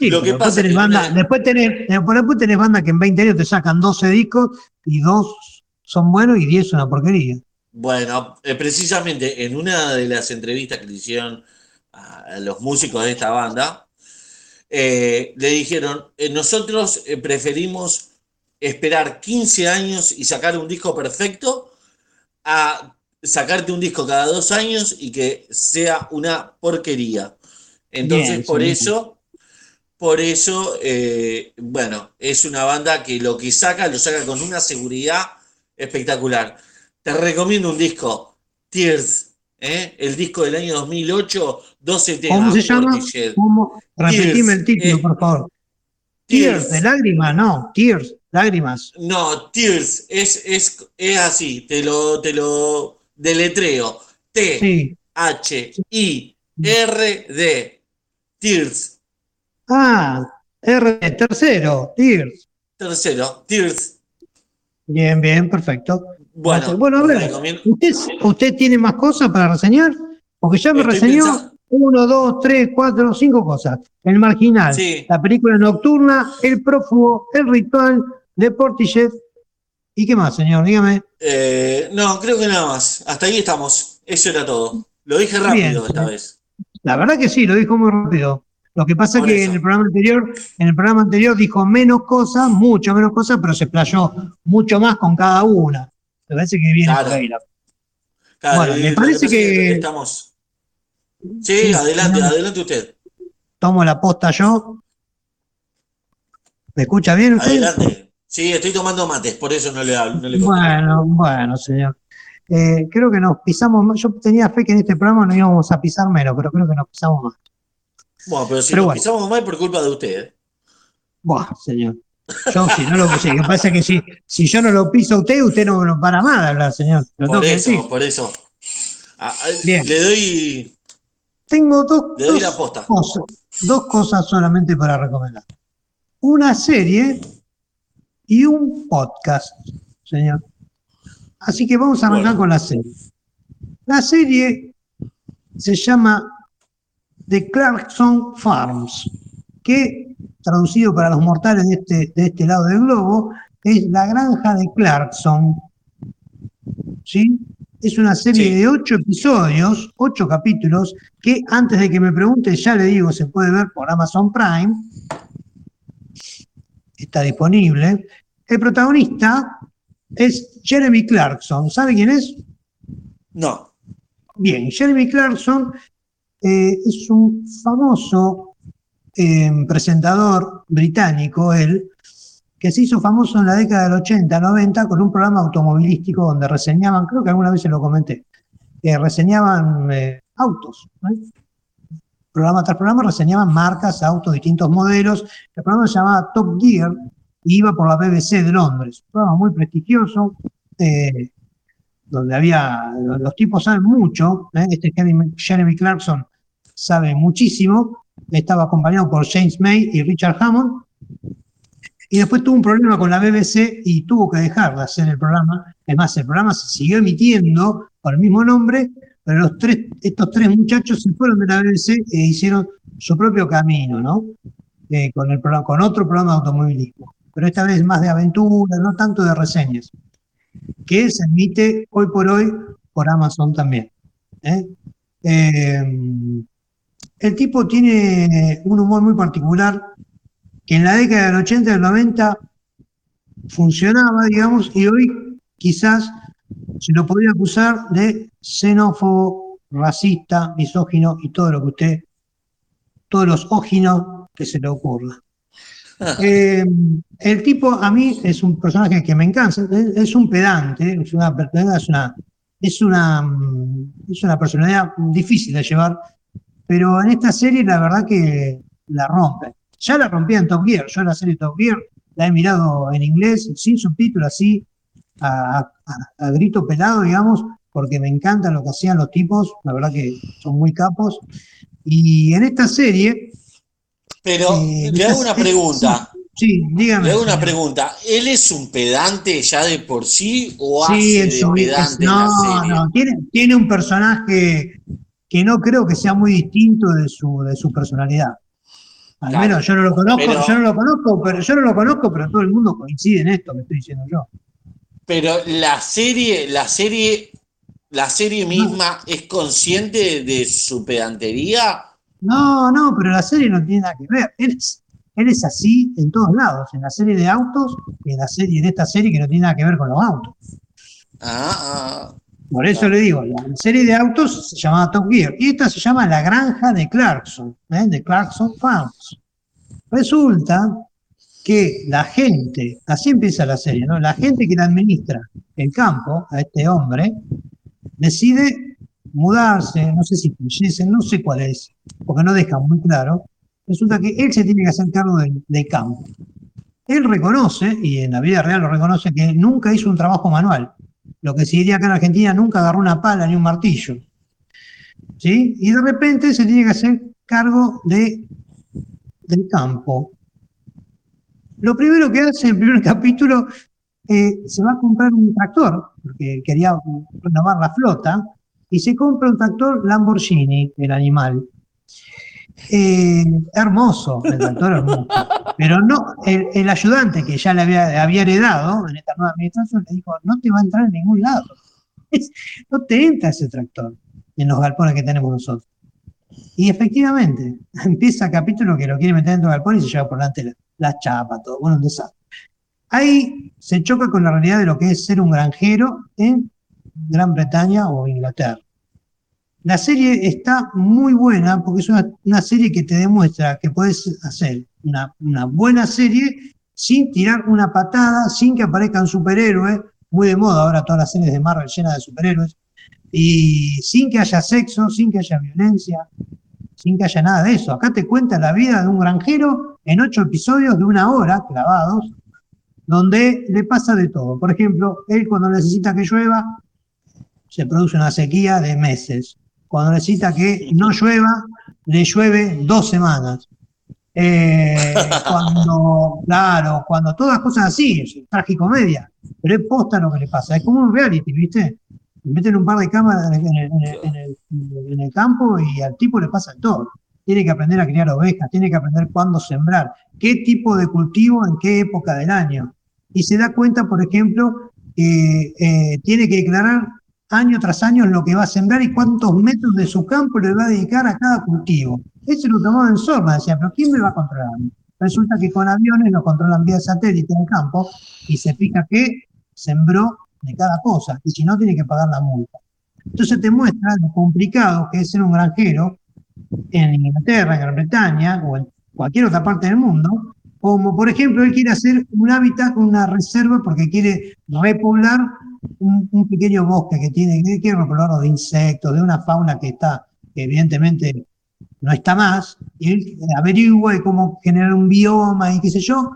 lo que pasa tenés banda, después, tenés, después tenés banda que en 20 años te sacan 12 discos y dos son buenos y 10 una porquería. Bueno, eh, precisamente en una de las entrevistas que le hicieron a los músicos de esta banda, eh, le dijeron, eh, nosotros preferimos esperar 15 años y sacar un disco perfecto a sacarte un disco cada dos años y que sea una porquería. Entonces, por eso, por eso, bueno, es una banda que lo que saca, lo saca con una seguridad espectacular. Te recomiendo un disco, Tears, ¿eh? el disco del año 2008, 12 temas. ¿Cómo se llama? Repetime el título, eh, por favor. Tears, de lágrimas, no, Tears, lágrimas. No, Tears, es, es, es así, te lo, te lo deletreo. T, H, I, R, D. Tears. Ah, R, tercero, Tears. Tercero, Tears. Bien, bien, perfecto. Bueno, bueno a ver, ¿usted, tiene más cosas para reseñar? Porque ya me reseñó uno, dos, tres, cuatro, cinco cosas. El marginal, la película nocturna, el prófugo, el ritual, Deportichef. ¿Y qué más, señor? Dígame. Eh, no, creo que nada más. Hasta ahí estamos. Eso era todo. Lo dije rápido esta vez. La verdad que sí, lo dijo muy rápido. Lo que pasa es que en el programa anterior, en el programa anterior dijo menos cosas, mucho menos cosas, pero se explayó mucho más con cada una. Me parece que viene claro. bueno, me parece que estamos. Sí, adelante, adelante usted. Tomo la posta yo. ¿Me escucha bien usted? Adelante. Sí, estoy tomando mates, por eso no le hablo. bueno, bueno, señor. Eh, creo que nos pisamos más. Yo tenía fe que en este programa no íbamos a pisar menos, pero creo que nos pisamos más. Bueno, pero si lo pisamos mal por culpa de usted. ¿eh? Buah, señor. Yo si no lo puse, que pasa que si, si yo no lo piso a usted, usted no, no para de hablar, señor. por eso, por eso. Bien. Le doy. Tengo dos, le doy la posta. Cosas, dos cosas solamente para recomendar. Una serie y un podcast, señor. Así que vamos a arrancar con la serie. La serie se llama The Clarkson Farms, que traducido para los mortales de este, de este lado del globo, es La Granja de Clarkson. ¿Sí? Es una serie de ocho episodios, ocho capítulos, que antes de que me pregunte, ya le digo, se puede ver por Amazon Prime. Está disponible. El protagonista es Jeremy Clarkson. ¿Sabe quién es? No. Bien, Jeremy Clarkson eh, es un famoso eh, presentador británico, él, que se hizo famoso en la década del 80, 90 con un programa automovilístico donde reseñaban, creo que alguna vez se lo comenté, reseñaban eh, autos. Programa tras programa reseñaban marcas, autos, distintos modelos. El programa se llamaba Top Gear y iba por la BBC de Londres. Un programa muy prestigioso donde había, los tipos saben mucho, ¿eh? este Jeremy Clarkson sabe muchísimo, estaba acompañado por James May y Richard Hammond, y después tuvo un problema con la BBC y tuvo que dejar de hacer el programa. Es más, el programa se siguió emitiendo con el mismo nombre, pero los tres, estos tres muchachos se fueron de la BBC e hicieron su propio camino, ¿no? Eh, con, el con otro programa de automovilismo. Pero esta vez más de aventura, no tanto de reseñas que se emite hoy por hoy por Amazon también. ¿eh? Eh, el tipo tiene un humor muy particular que en la década del 80 y del 90 funcionaba, digamos, y hoy quizás se lo podría acusar de xenófobo, racista, misógino y todo lo que usted, todos los óginos que se le ocurra. (laughs) Eh, el tipo a mí es un personaje que me encanta, es, un pedante, es una, es una, es una, es una personalidad difícil de llevar, pero en esta serie la verdad que la rompe. Ya la rompía en Top Gear, yo la serie Top Gear la he mirado en inglés, sin subtítulos, así, a, a, grito pelado, digamos, porque me encanta lo que hacían los tipos, la verdad que son muy capos. Y en esta serie. Pero eh, le hago una pregunta. Sí, dígame. Le hago una pregunta. ¿Él es un pedante ya de por sí o Sí, hace de pedante es- en la no, serie? no, tiene, tiene un personaje que no creo que sea muy distinto de su, de su personalidad. Al Claro, menos yo no lo conozco, pero- yo no lo conozco, pero yo no lo conozco, pero todo el mundo coincide en esto que estoy diciendo yo. Pero la serie, la serie, la serie misma es consciente de su pedantería. No, no, pero la serie no tiene nada que ver. Él es, él es así en todos lados, en la serie de autos y en la serie, en esta serie que no tiene nada que ver con los autos. Ah, ah. Por eso le digo, la serie de autos se llamaba Top Gear y esta se llama La Granja de Clarkson, ¿eh? de Clarkson Farms. Resulta que la gente, así empieza la serie, ¿no? La gente que le administra el campo a este hombre decide mudarse, no sé si fallece, no sé cuál es, porque no deja muy claro. Resulta que él se tiene que hacer cargo del, del campo. Él reconoce, y en la vida real lo reconoce, que nunca hizo un trabajo manual. Lo que se diría acá en Argentina, nunca agarró una pala ni un martillo. ¿Sí? Y de repente se tiene que hacer cargo de, del campo. Lo primero que hace en el primer (laughs) capítulo, eh, se va a comprar un tractor, porque quería renovar la flota, y se compra un tractor Lamborghini, el animal. Eh, hermoso, el hermoso. Pero no, el, ayudante que ya le había, heredado en esta nueva administración le dijo, no te va a entrar en ningún lado. No te entra ese tractor en los galpones que tenemos nosotros. Y efectivamente, (laughs) empieza el capítulo que lo quiere meter dentro del galpón y se lleva por delante la, la chapa, todo. Bueno, un desastre. Ahí se choca con la realidad de lo que es ser un granjero en Gran Bretaña o Inglaterra. La serie está muy buena porque es una, serie que te demuestra que puedes hacer una, una buena serie sin tirar una patada, sin que aparezcan superhéroes, muy de moda ahora todas las series de Marvel llenas de superhéroes, y sin que haya sexo, sin que haya violencia, sin que haya nada de eso. Acá te cuenta la vida de un granjero en ocho episodios de una hora clavados, donde le pasa de todo. Por ejemplo, él cuando necesita que llueva, se produce una sequía de meses. Cuando necesita que no llueva, le llueve dos semanas. Eh, (laughs) cuando, claro, cuando todas cosas así, es tragicomedia, pero es posta lo que le pasa. Es como un reality, ¿viste? Meten un par de cámaras en el, en el- en el- en el campo y al tipo le pasa todo. Tiene que aprender a criar ovejas, tiene que aprender cuándo sembrar, qué tipo de cultivo en qué época del año. Y se da cuenta, por ejemplo, que eh, tiene que declarar año tras año lo que va a sembrar y cuántos metros de su campo le va a dedicar a cada cultivo. Eso lo tomaba en Sorna, decía, pero ¿quién me va a controlar? Resulta que con aviones lo controlan vía satélite en el campo y se fija que sembró de cada cosa, y si no tiene que pagar la multa. Entonces te muestra lo complicado que es ser un granjero en Inglaterra, en Gran Bretaña o en cualquier otra parte del mundo, como por ejemplo él quiere hacer un hábitat, una reserva, porque quiere repoblar un, pequeño bosque que tiene, que repoblarlo de insectos, de una fauna que está, evidentemente no está más, y él averigua de cómo generar un bioma y qué sé yo,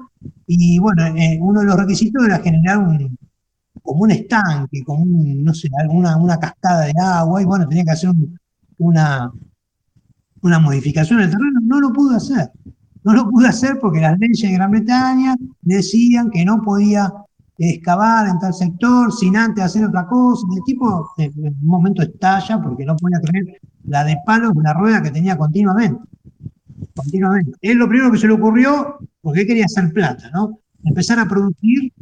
y bueno, eh, uno de los requisitos era generar un, como un estanque, como no sé, alguna una cascada de agua, y bueno, tenía que hacer un- una, una modificación en el terreno, no lo pudo hacer. No lo pudo hacer porque las leyes de Gran Bretaña decían que no podía excavar en tal sector sin antes hacer otra cosa. El tipo eh, en un momento estalla porque no podía creer la de palos la rueda que tenía continuamente. Continuamente. Él lo primero que se le ocurrió, porque él quería hacer plata, ¿no? Empezar a producir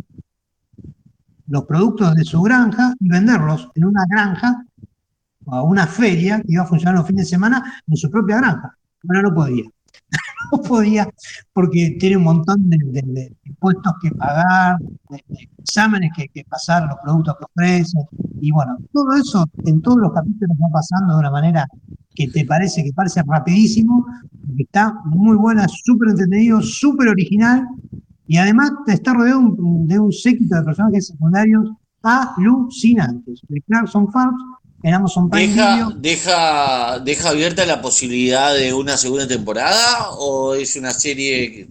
los productos de su granja y venderlos en una granja o a una feria que iba a funcionar los fines de semana en su propia granja. Bueno, no podía. No podía porque tiene un montón de, de- de impuestos que pagar, de, exámenes que, que pasar, los productos que ofrece. Y bueno, todo eso en todos los capítulos va pasando de una manera que te parece que parece rapidísimo, que está muy buena, súper entretenido, súper original. Y además está rodeado de un séquito de personajes secundarios alucinantes. De Clarkson Farms Prime ¿Deja, deja, ¿Deja abierta la posibilidad de una segunda temporada o es una serie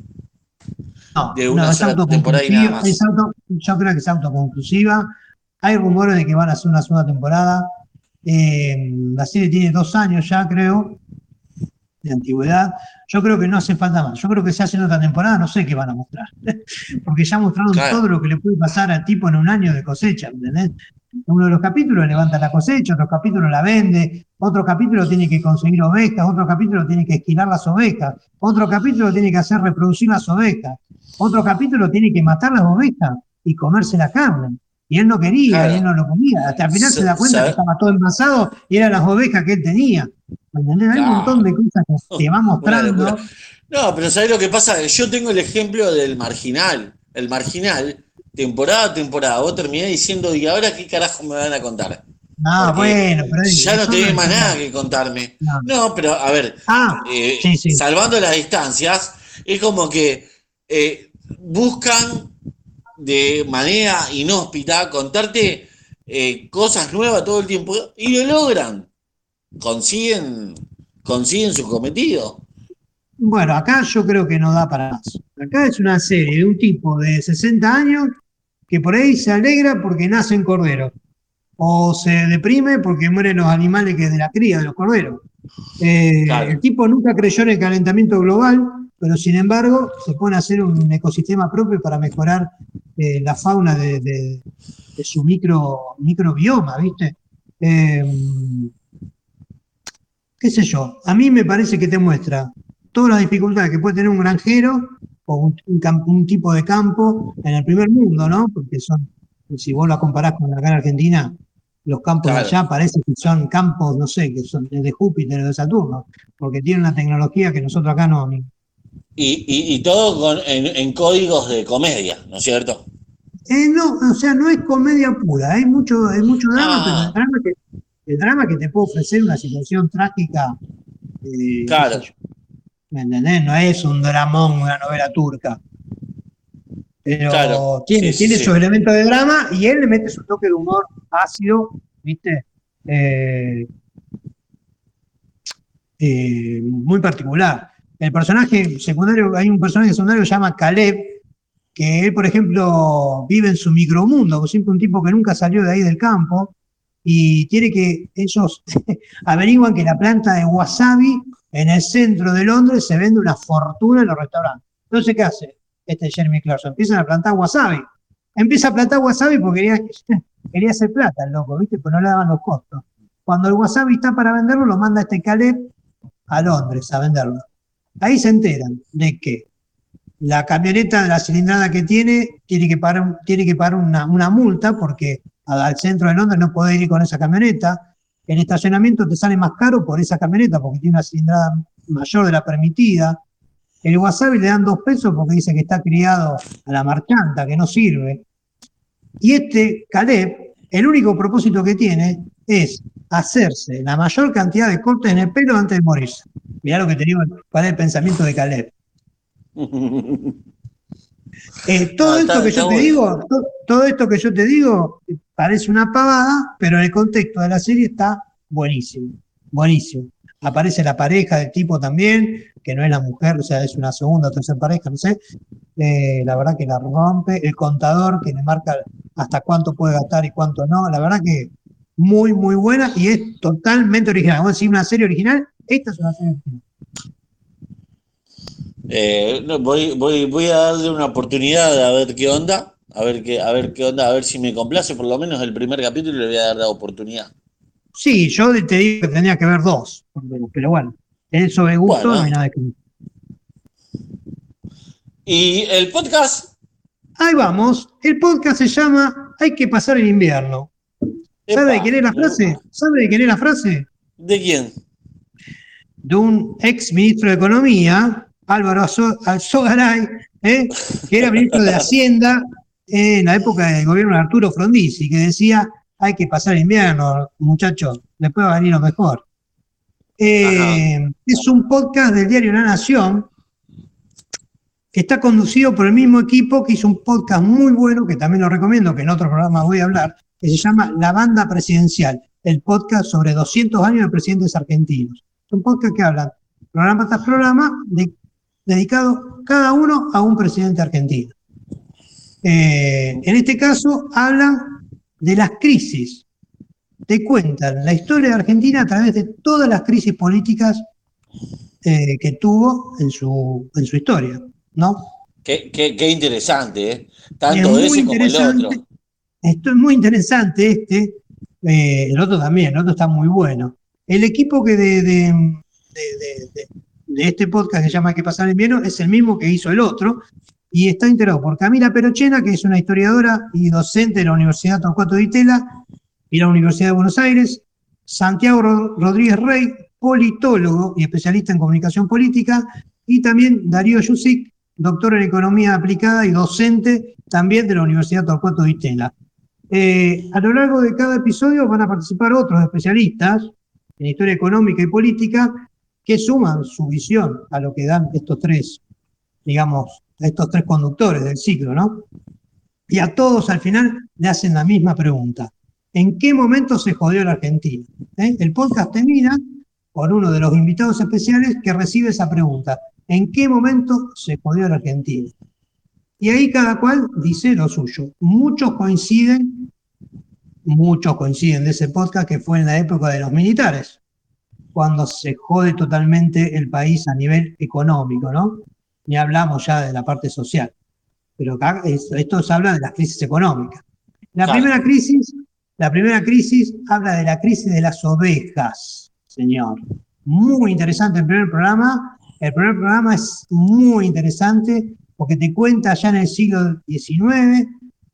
No, de una no, sola temporada y nada autoconclusiva. más? es auto- yo creo que es autoconclusiva. Hay rumores de que van a hacer una segunda temporada. Eh, la serie tiene dos años ya, creo. de antigüedad. Yo creo que no hace falta más. Yo creo que se hace otra temporada, no sé qué van a mostrar. (laughs) Porque ya mostraron todo lo que le puede pasar al tipo en un año de cosecha, ¿entendés? Uno de los capítulos levanta la cosecha, otro capítulo la vende, otro capítulo tiene que conseguir ovejas, otro capítulo tiene que esquilar las ovejas, otro capítulo tiene que hacer reproducir las ovejas, otro capítulo tiene que matar las ovejas y comerse la carne. Y él no quería, y él no lo comía. Hasta al final se, da cuenta que estaba todo envasado y eran las ovejas que él tenía. ¿Entendés? Hay un montón de cosas que te va mostrando. No, pero ¿sabes lo que pasa? Yo tengo el ejemplo del marginal. El marginal, temporada a temporada, vos terminás diciendo, ¿y ahora qué carajo me van a contar? Ah, bueno, pero ya no tenés más nada que contarme. No. pero a ver, ah, eh, salvando las distancias, es como que eh, buscan de manera inhóspita contarte eh, cosas nuevas todo el tiempo y lo logran. Consiguen, consiguen su cometido. Bueno, acá yo creo que no da para más. Acá es una serie de un tipo de 60 años que por ahí se alegra porque nacen corderos. O se deprime porque mueren los animales que es de la cría de los corderos. Eh, el tipo nunca creyó en el calentamiento global, pero sin embargo se pone a hacer un ecosistema propio para mejorar eh, la fauna de, su micro, microbioma, ¿viste? Eh, qué sé yo, a mí me parece que te muestra todas las dificultades que puede tener un granjero o un, tipo de campo en el primer mundo, ¿no? Porque son, si vos lo comparás con acá en Argentina, los campos de allá parece que son campos, no sé, que son de Júpiter o de Saturno, porque tienen una tecnología que nosotros acá no, y, todo en, códigos de comedia, ¿no es cierto? Eh, no, o sea, no es comedia pura, hay mucho, hay mucho drama, pero el drama, que, el drama que te puede ofrecer una situación trágica. Eh, claro. ¿Me entendés? No es un dramón, una novela turca. Pero tiene, tiene sus elementos de drama y él le mete su toque de humor ácido, ¿viste? Eh, muy particular. El personaje secundario, hay un personaje secundario que se llama Caleb, que él, por ejemplo, vive en su micromundo, siempre un tipo que nunca salió de ahí del campo, y tiene que, ellos (laughs) averiguan que la planta de wasabi en el centro de Londres se vende una fortuna en los restaurantes. Entonces, ¿qué hace? Este Jeremy Clarkson, empiezan a plantar wasabi. Empieza a plantar wasabi porque quería, (laughs) quería hacer plata el loco, ¿viste? Pues no le daban los costos. Cuando el wasabi está para venderlo, lo manda este Caleb a Londres a venderlo. Ahí se enteran de que la camioneta de la cilindrada que tiene tiene que pagar, tiene que pagar una, multa porque al centro de Londres no puede ir con esa camioneta. El estacionamiento te sale más caro por esa camioneta porque tiene una cilindrada mayor de la permitida. El wasabi le dan dos pesos porque dice que está criado a la marchanta, que no sirve. Y este Caleb, el único propósito que tiene es hacerse la mayor cantidad de cortes en el pelo antes de morirse. Mirá lo que tenía para el pensamiento de Caleb. (laughs) Eh, todo esto que yo te digo, todo esto que yo te digo parece una pavada, pero en el contexto de la serie está buenísimo, buenísimo. Aparece la pareja del tipo también, que no es la mujer, o sea, es una segunda o tercera pareja, no sé. Eh, la verdad que la rompe. El contador que le marca hasta cuánto puede gastar y cuánto no. La verdad que muy, muy buena y es totalmente original. Vamos a decir una serie original, esta es una serie original. Eh, voy, voy, voy a darle una oportunidad a ver qué onda, a ver qué, a ver qué onda, a ver si me complace, por lo menos el primer capítulo le voy a dar la oportunidad. Sí, yo te digo que tenía que ver dos, pero bueno, eso me gusto no hay nada que ¿Y el podcast? Ahí vamos, el podcast se llama Hay que pasar el invierno. ¿Sabe de quién es la frase? ¿Sabe de quién es la frase? ¿De quién? De un ex ministro de Economía, Álvaro Alzogaray, ¿eh? que era ministro de Hacienda en la época del gobierno de Arturo Frondizi, que decía, hay que pasar invierno, muchachos, después va a venir lo mejor. Eh, es un podcast del diario La Nación, que está conducido por el mismo equipo que hizo un podcast muy bueno, que también lo recomiendo, que en otro programa voy a hablar, que se llama La Banda Presidencial, el podcast sobre 200 años de presidentes argentinos. Es un podcast que habla programa tras programa dedicado cada uno a un presidente argentino. Eh, en este caso hablan de las crisis, te cuentan la historia de Argentina a través de todas las crisis políticas eh, que tuvo en su, en su historia, ¿no? Qué, qué, qué interesante, ¿eh? Tanto ese como el otro. Esto es muy interesante este, eh, el otro también, el otro está muy bueno. El equipo que de, de, de, de este podcast que se llama Que pasar el invierno es el mismo que hizo el otro y está integrado por Camila Perochena, que es una historiadora y docente de la Universidad Torcuato de Itela y la Universidad de Buenos Aires, Santiago Rodríguez Rey, politólogo y especialista en comunicación política, y también Darío Yusik, doctor en economía aplicada y docente también de la Universidad Torcuato de Itela. Eh, a lo largo de cada episodio van a participar otros especialistas en historia económica y política que suman su visión a lo que dan estos tres, digamos, estos tres conductores del ciclo, ¿no? Y a todos al final le hacen la misma pregunta. ¿En qué momento se jodió la Argentina? ¿Eh? El podcast termina con uno de los invitados especiales que recibe esa pregunta. ¿En qué momento se jodió la Argentina? Y ahí cada cual dice lo suyo. Muchos coinciden, muchos coinciden de ese podcast que fue en la época de los militares, cuando se jode totalmente el país a nivel económico, ¿no? Ni hablamos ya de la parte social. Pero acá esto se habla de las crisis económicas. La primera crisis, la primera crisis habla de la crisis de las ovejas, señor. Muy interesante el primer programa. El primer programa es muy interesante porque te cuenta ya en el siglo XIX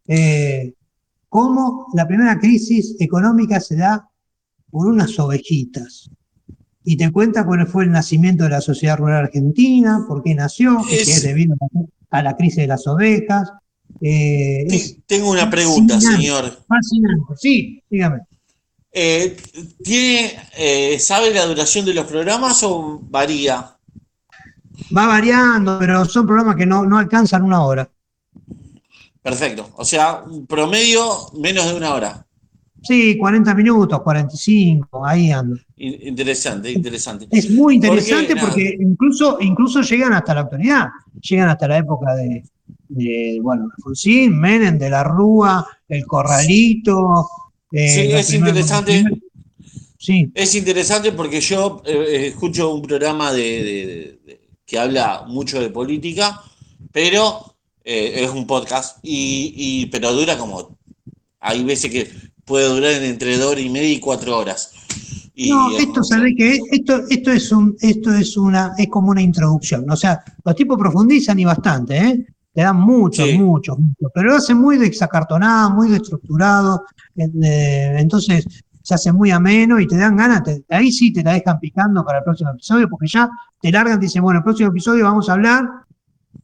eh, cómo la primera crisis económica se da por unas ovejitas. Y te cuenta cuál fue el nacimiento de la sociedad rural argentina, por qué nació, que es debido a la crisis de las ovejas. Eh, tengo una pregunta, señor. Fascinante, sí, dígame. Eh, ¿tiene, ¿Sabe la duración de los programas o varía? Va variando, pero son programas que no, no alcanzan una hora. Perfecto. O sea, un promedio menos de una hora. Sí, 40 minutos, 45, ahí ando. Interesante, interesante. Es muy interesante porque, incluso, incluso llegan hasta la actualidad, llegan hasta la época de, de bueno, Alfonsín, Menem, de la Rúa, el Corralito. Eh, sí, es interesante. Sí. Es interesante porque yo eh, escucho un programa de, que habla mucho de política, pero eh, es un podcast, y, pero dura como, hay veces que puede durar entre dos horas y media y cuatro horas. no, esto sabe que esto, esto es un, esto es una, es como una introducción. O sea, los tipos profundizan y bastante, ¿eh? Le dan mucho, mucho, mucho, pero lo hacen muy desacartonado, muy destructurado. Eh, entonces, se hace muy ameno y te dan ganas, ahí sí te la dejan picando para el próximo episodio, porque ya te largan, te dicen, bueno, el próximo episodio vamos a hablar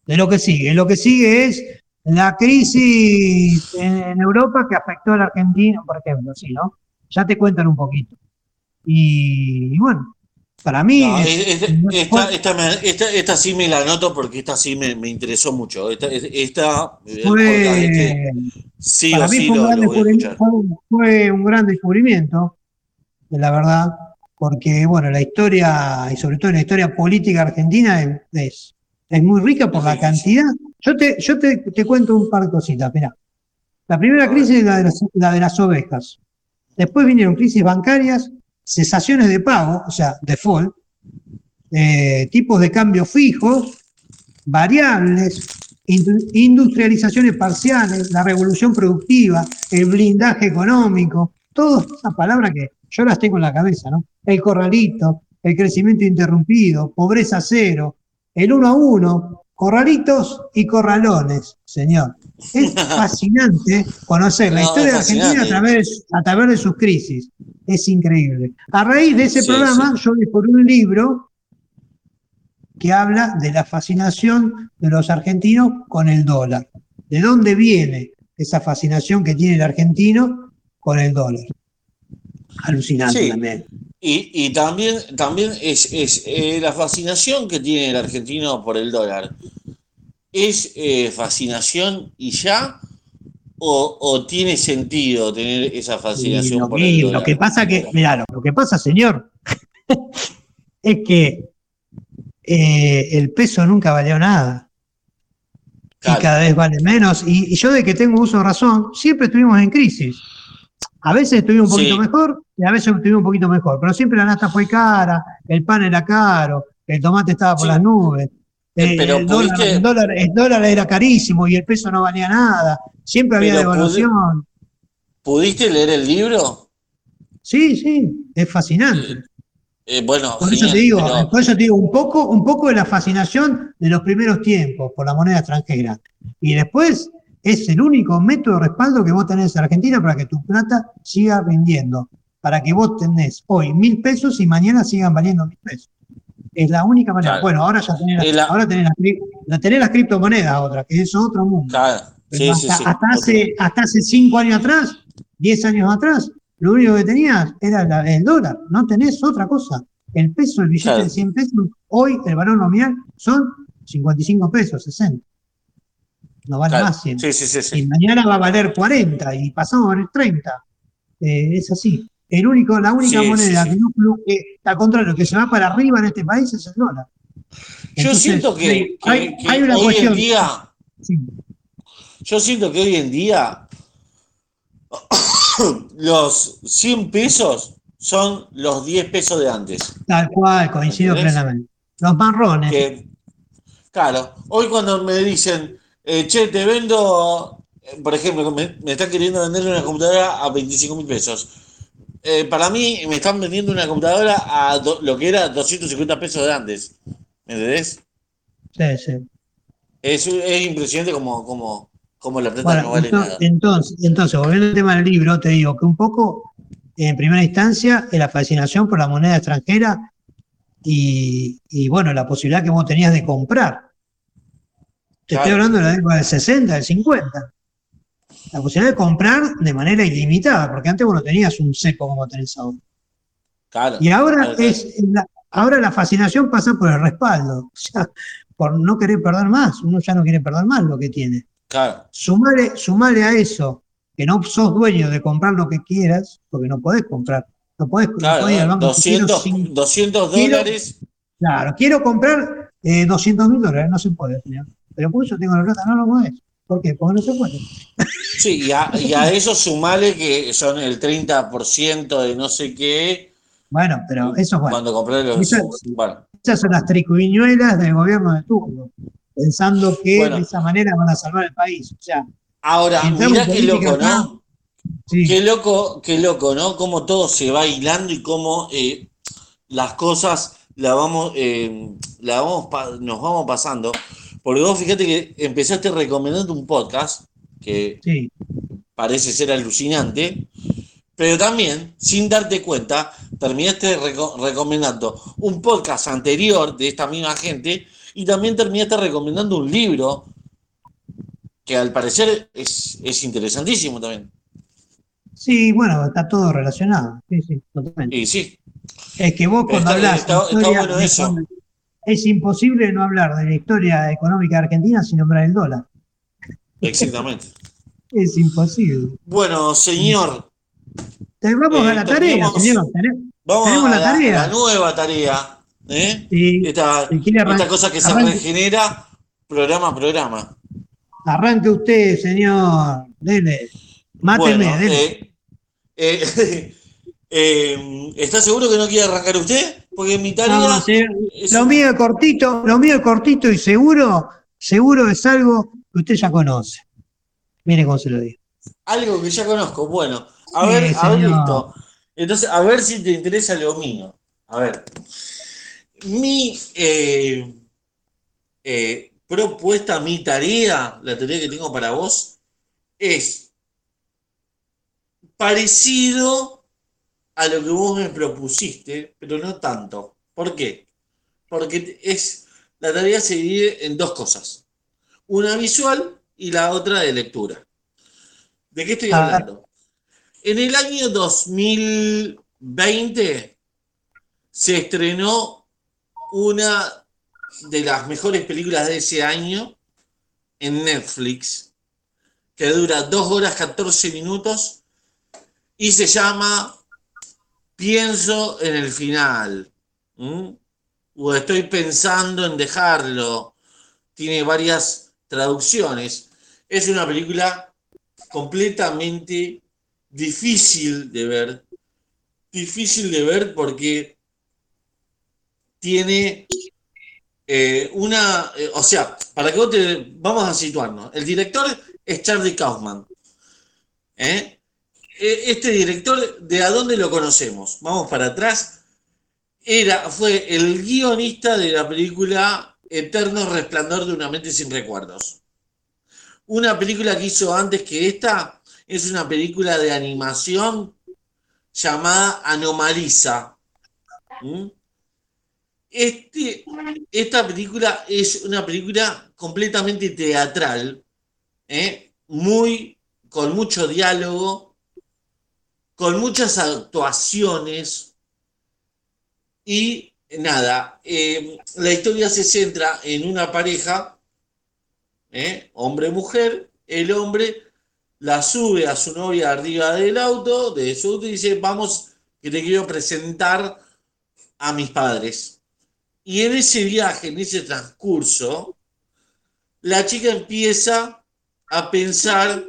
de lo que sigue. Lo que sigue es la crisis en, Europa que afectó a la Argentina, por ejemplo, sí, ¿no? Ya te cuentan un poquito. Y, bueno, para mí. esta, sí me la anoto porque esta sí me, interesó mucho. Esta, esta fue, Sí, Para mí fue, un gran descubrimiento, la verdad, porque bueno, la historia, y sobre todo la historia política argentina, es, es muy rica por la cantidad. Yo te, yo te, te cuento un par de cositas, mira. La primera crisis es la de, las, la de las ovejas. Después vinieron crisis bancarias, cesaciones de pago, o sea, default, eh, tipos de cambio fijos, variables, industrializaciones parciales, la revolución productiva, el blindaje económico, todas esas palabras que yo las tengo en la cabeza, ¿no? El corralito, el crecimiento interrumpido, pobreza cero, el uno a uno, corralitos y corralones, señor. Es (laughs) fascinante conocer la historia de Argentina a través, a través de sus crisis. Es increíble. A raíz de ese programa, yo yo por un libro que habla de la fascinación de los argentinos con el dólar. ¿De dónde viene esa fascinación que tiene el argentino con el dólar? Alucinante también. Y, también, también es, eh, la fascinación que tiene el argentino por el dólar. ¿Es eh, fascinación y ya? O, tiene sentido tener esa fascinación por el dólar? Lo que pasa que, mira, lo que pasa, señor, (laughs) es que eh, el peso nunca valió nada. Y cada vez vale menos. Y, yo de que tengo uso de razón, siempre estuvimos en crisis. A veces estuvimos un poquito mejor y a veces estuvimos un poquito mejor, pero siempre la nata fue cara, el pan era caro, El tomate estaba por Sí. las nubes. Eh, Eh, pero el, dólar, pudiste- el dólar- el dólar era carísimo y el peso no valía nada. Siempre había Pero devaluación. ¿Pudiste leer el libro? Sí, sí, es fascinante. Eh, bueno, Por eso te digo, pero- por eso te digo, un poco, un poco de la fascinación de los primeros tiempos por la moneda extranjera. Y después es el único método de respaldo que vos tenés en Argentina para que tu plata siga rindiendo. Para que vos tenés hoy mil pesos y mañana sigan valiendo mil pesos. Es la única manera. Claro. Bueno, ahora ya tenés, la- ahora tenés, la- tenés las criptomonedas otra, que es otro mundo. Claro, sí, hasta, sí. hasta hace, hasta hace cinco años atrás, diez años atrás, lo único que tenías era la- el dólar, no tenés otra cosa. El peso, el billete Claro. de 100 pesos, hoy el valor nominal son 55 pesos, 60. No vale Claro, más 100. Sí, sí, sí, Y mañana va a valer 40 y pasado va a valer 30. Eh, es así. El único, la única moneda que no flu- que, al contrario, que se va para arriba en este país es el dólar. Yo Entonces, siento que, que- hay, que hay una hoy cuestión. en día, yo siento que hoy en día (coughs) los 100 pesos son los 10 pesos de antes. Tal cual, coincido ¿Entendés? plenamente. Los marrones. Que, claro, hoy cuando me dicen, eh, che, te vendo, eh, por ejemplo, me, me están queriendo vender una computadora a 25 mil pesos. Eh, para mí me están vendiendo una computadora a do- lo que era 250 pesos de antes. ¿Me entendés? Sí, sí. Es, es impresionante como, como, como la plata Bueno, no vale entonces, nada. entonces, entonces, volviendo al tema del libro, te digo que un poco, en primera instancia, es la fascinación por la moneda extranjera y, y, bueno, la posibilidad que vos tenías de comprar. Te estoy Claro. hablando de la década del 60, del 50. La posibilidad de comprar de manera ilimitada, porque antes vos no tenías un cepo como tenés ahora. Claro, Y ahora claro, es la, ahora la fascinación pasa por el respaldo, (laughs) o sea, por no querer perder más, uno ya no quiere perder más lo que tiene. Claro, Sumale, sumale a eso, que no sos dueño de comprar lo que quieras, porque no podés comprar. No podés, no claro, podés ir al banco y decir, quiero 200, cin- 200 quiero- dólares. Claro, quiero comprar eh, 200 mil dólares, no se puede, señor. Pero por eso tengo la plata, no lo podés. ¿Por qué? Porque no se puede. Sí, y a, y a eso sumale que son el 30% de no sé qué. Bueno, pero eso es bueno. Cuando compré los. Eso- Bueno, Esas son las tricuñuelas del gobierno de turno, pensando que Bueno. de esa manera van a salvar el país. O sea, ahora, mirá qué loco. ¿no? sí, Qué loco, qué loco, ¿no? Cómo todo se va hilando y cómo eh, las cosas la vamos, eh, la vamos nos vamos pasando. Porque vos fíjate que empezaste recomendando un podcast que sí, parece ser alucinante, pero también, sin darte cuenta, terminaste reco- recomendando un podcast anterior de esta misma gente y también terminaste recomendando un libro que al parecer es, es interesantísimo también. sí, bueno, está todo relacionado. Sí, sí, totalmente. Y sí, Es que vos cuando hablas está- está bueno eso. cuando- es imposible no hablar de la historia económica de Argentina sin nombrar el dólar. exactamente. (laughs) Es imposible. Bueno, señor, Te vamos Eh, a la tarea, teníamos- señor. Vamos Tenemos a la la, tarea. la nueva tarea. ¿eh? sí, Esta, cosa que se arranque- regenera programa a programa. Arranque usted, señor. Dele. Máteme, Bueno, dele. eh, eh, (laughs) eh, ¿Está seguro que no quiere arrancar usted? Porque mi tarea. No, es- Lo mío es cortito, lo mío es cortito y seguro, seguro es algo que usted ya conoce. Mire cómo se lo digo. Algo que ya conozco. Bueno, a Sí, ver, a ver esto. Entonces, a ver si te interesa lo mío. A ver. Mi eh, eh, propuesta, mi tarea, la tarea que tengo para vos, es parecido a lo que vos me propusiste, pero no tanto. ¿Por qué? Porque es, la tarea se divide en dos cosas. Una visual y la otra de lectura. ¿De qué estoy hablando? En el año 2020 se estrenó una de las mejores películas de ese año en Netflix, que dura 2 horas 14 minutos y se llama Pienso en el final. O estoy pensando en dejarlo. Tiene varias traducciones. Es una película completamente difícil de ver. Difícil de ver porque tiene Eh, una, eh, o sea, para que vos te, vamos a situarnos. El director es Charlie Kaufman. ¿eh? Este director, ¿de a dónde lo conocemos? Vamos para atrás. Era, fue el guionista de la película Eterno Resplandor de una mente sin recuerdos. Una película que hizo antes que esta es una película de animación llamada Anomaliza. ¿Mm? Este, esta película es una película completamente teatral, ¿eh? muy, con mucho diálogo, con muchas actuaciones y nada, eh, la historia se centra en una pareja, ¿eh? hombre-mujer, el hombre la sube a su novia arriba del auto, de su auto y dice, vamos, que te quiero presentar a mis padres. Y en ese viaje, en ese transcurso, la chica empieza a pensar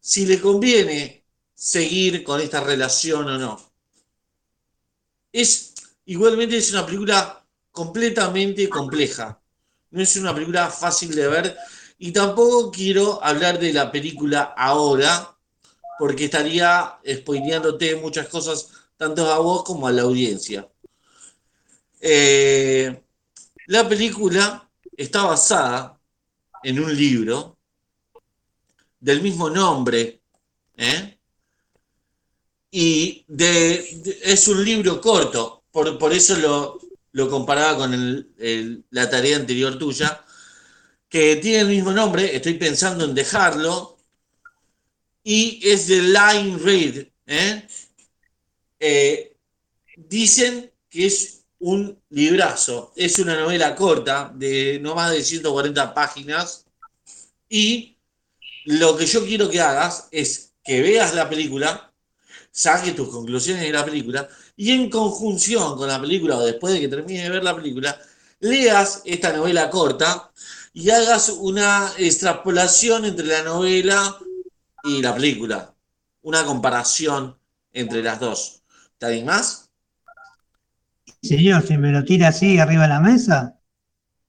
si le conviene seguir con esta relación o no. Es, igualmente es una película completamente compleja. No es una película fácil de ver y tampoco quiero hablar de la película ahora, porque estaría spoileándote muchas cosas, tanto a vos como a la audiencia. Eh, la película está basada en un libro del mismo nombre, ¿eh? Y es un libro corto, por, eso lo, lo, comparaba con la tarea anterior tuya, que tiene el mismo nombre, estoy pensando en dejarlo, y es de Line Read. ¿eh? Eh, dicen que es un librazo, es una novela corta de no más de 140 páginas, y lo que yo quiero que hagas es que veas la película, saques tus conclusiones de la película, y en conjunción con la película, o después de que termines de ver la película, leas esta novela corta y hagas una extrapolación entre la novela y la película, una comparación entre las dos. ¿Está más? Señor, si me lo tira así arriba de la mesa.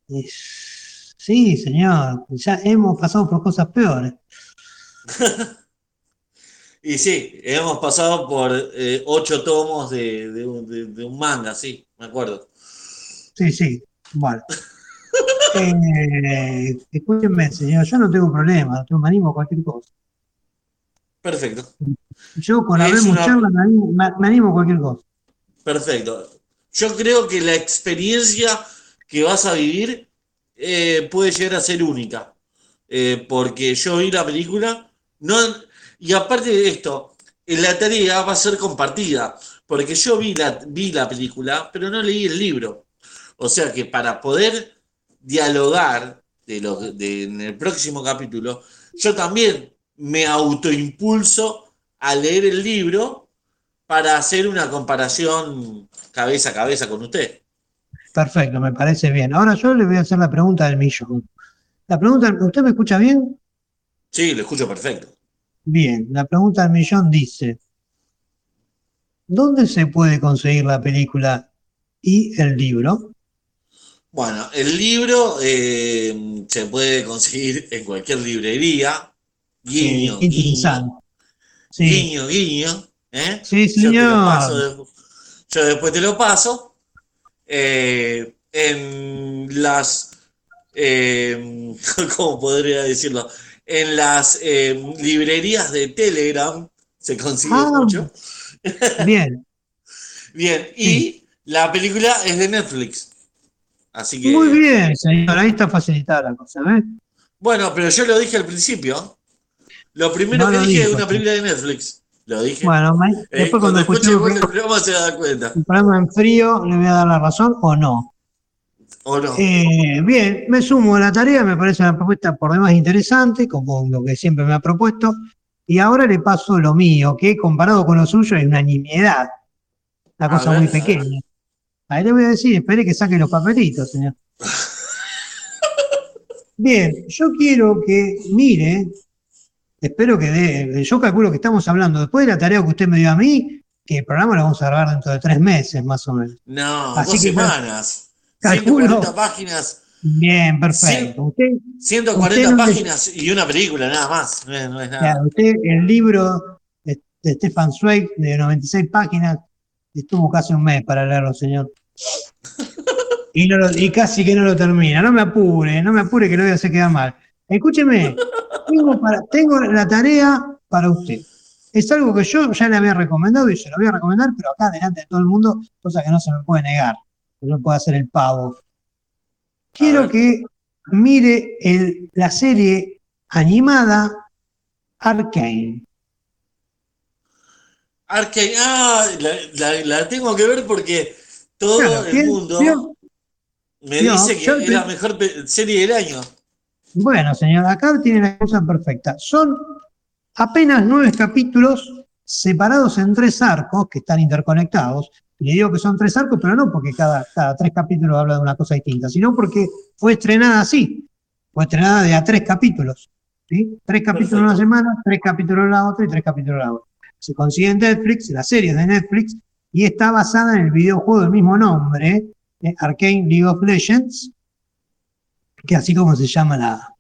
Sí, señor, ya hemos pasado por cosas peores. (laughs) y sí, hemos pasado por eh, ocho tomos de, de, un manga, sí, me acuerdo. Sí, sí, bueno. (laughs) Eh, escúchenme, señor, yo no tengo problema, yo me animo a cualquier cosa. Perfecto. Yo con la charla me animo, a cualquier cosa. Perfecto. Yo creo que la experiencia que vas a vivir eh, puede llegar a ser única. Eh, porque yo vi la película, no, y aparte de esto, la tarea va a ser compartida, porque yo vi la, vi la película, pero no leí el libro. O sea que para poder dialogar de en el próximo capítulo, yo también me autoimpulso a leer el libro para hacer una comparación cabeza a cabeza con usted. Perfecto, me parece bien. Ahora yo le voy a hacer la pregunta del millón. La pregunta, ¿usted me escucha bien? Sí, lo escucho perfecto. Bien, la pregunta del millón dice, ¿dónde se puede conseguir la película y el libro? Bueno, el libro eh, se puede conseguir en cualquier librería. Guiño, guiño. Sí. Guiño, guiño. ¿eh? Sí, señor. Yo, después te lo paso. Eh, en las. (laughs) ¿Cómo podría decirlo? En las librerías de Telegram se consigue ah. mucho. (laughs) Bien. Bien, y la película es de Netflix. Muy bien, señor, ahí está facilitada la cosa, ¿ves? Bueno, pero yo lo dije al principio. Lo primero que dije es una película de Netflix. Lo dije. Bueno, eh, después cuando, escuche el programa se da cuenta. El programa en frío, ¿le voy a dar la razón o no? ¿O no? Eh, bien, me sumo a la tarea, me parece una propuesta por demás interesante, como lo que siempre me ha propuesto. Y ahora le paso lo mío, que comparado con lo suyo es una nimiedad. Una cosa muy pequeña. Ahí le voy a decir, espere que saque los papelitos, señor. (laughs) Bien, yo quiero que mire, espero que dé, yo calculo que estamos hablando, después de la tarea que usted me dio a mí, que el programa lo vamos a grabar dentro de tres meses, más o menos. No, dos semanas. 140 páginas. Bien, perfecto. Usted, 140 páginas y una película, nada más. No, es nada. usted, el libro de, Stefan Zweig, de 96 páginas, estuvo casi un mes para leerlo, señor. (laughs) y, no y casi que no lo termina. No me apure, no me apure que lo voy a hacer quedar mal. Escúcheme, (laughs) tengo, para, tengo la tarea para usted. Es algo que yo ya le había recomendado y se lo voy a recomendar, pero acá delante de todo el mundo, cosa que no se me puede negar. No puedo hacer el pavo. Quiero que mire la serie animada Arcane. Arcane, ah, la, tengo que ver porque todo el mundo me dice que es la mejor serie del año. Bueno, señor, acá tiene la cosa perfecta. Son apenas nueve capítulos separados en tres arcos que están interconectados. Le digo que son tres arcos, pero no porque cada, cada tres capítulos habla de una cosa distinta, sino porque fue estrenada así. Fue estrenada de a tres capítulos. ¿sí? Tres capítulos en una semana, tres capítulos en la otra y tres capítulos la otra. Se consigue en Netflix, la serie de Netflix, y está basada en el videojuego del mismo nombre, eh, Arcane League of Legends, que así como se llama la,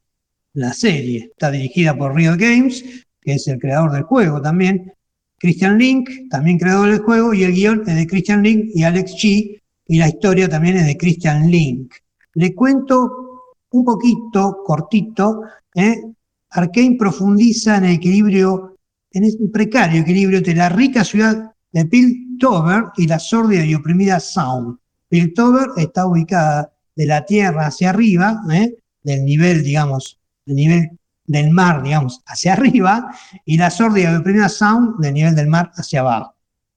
la serie. Está dirigida por Riot Games, que es el creador del juego también. Christian Link, también creador del juego, y el guion es de Christian Link y Alex G, y la historia también es de Christian Link. Le cuento un poquito, cortito, ¿eh? Arkane profundiza en el equilibrio, en el precario equilibrio entre la rica ciudad de Piltover y la sórdida y oprimida Sound. Piltover está ubicada de la tierra hacia arriba, ¿eh? del nivel, digamos, del nivel del mar, digamos, hacia arriba, y la sórdida oprimida Sound del nivel del mar hacia abajo.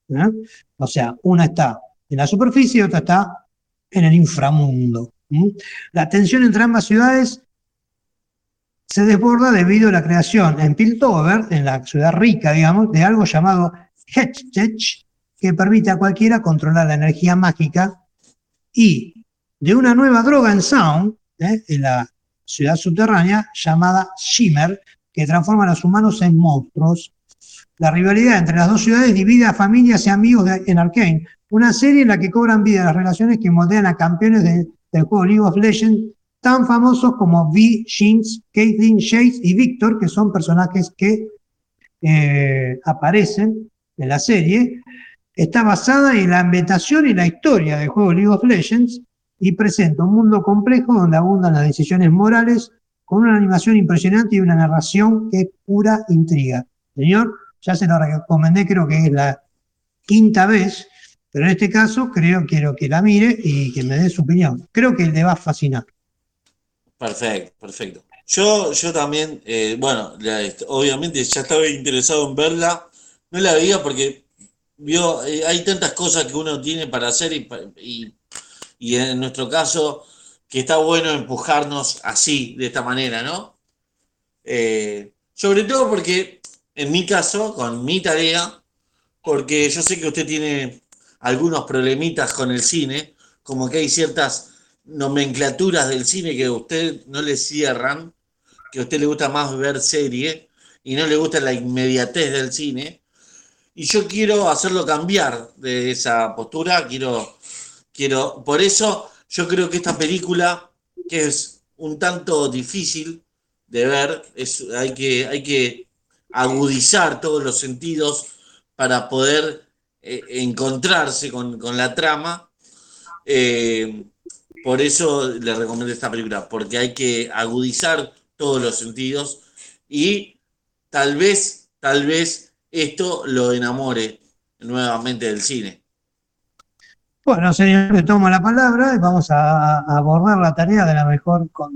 ¿eh? O sea, una está en la superficie y otra está en el inframundo. La tensión entre ambas ciudades se desborda debido a la creación en Piltover, en la ciudad rica, digamos, de algo llamado Hextech, que permite a cualquiera controlar la energía mágica, y de una nueva droga en Sound, ¿eh? en la ciudad subterránea, llamada Shimmer, que transforma a los humanos en monstruos. La rivalidad entre las dos ciudades divide a familias y amigos en Arkane, una serie en la que cobran vida las relaciones que moldean a campeones del juego League of Legends tan famosos como V, Jinx, Caitlyn, Chase y Victor, que son personajes que eh, aparecen en la serie. Está basada en la ambientación y la historia del juego League of Legends y presenta un mundo complejo donde abundan las decisiones morales con una animación impresionante y una narración que es pura intriga. Señor, ya se lo recomendé, creo que es la quinta vez pero en este caso creo, quiero que la mire y que me dé su opinión. Creo que le va a fascinar. Perfecto, perfecto. Yo, yo también, eh, bueno, obviamente ya estaba interesado en verla. No la veía porque vio, eh, hay tantas cosas que uno tiene para hacer y, y, en nuestro caso que está bueno empujarnos así, de esta manera, ¿no? Eh, sobre todo porque en mi caso, con mi tarea, porque yo sé que usted tiene algunos problemitas con el cine, como que hay ciertas nomenclaturas del cine que a usted no le cierran, que a usted le gusta más ver serie y no le gusta la inmediatez del cine. Y yo quiero hacerlo cambiar de esa postura, quiero, quiero, por eso yo creo que esta película, que es un tanto difícil de ver, es, hay, que, hay que agudizar todos los sentidos para poder eh, encontrarse con, la trama. Eh, por eso le recomiendo esta película, porque hay que agudizar todos los sentidos y tal vez, tal vez esto lo enamore nuevamente del cine. Bueno, señor, le tomo la palabra y vamos a, abordar la tarea de la mejor con,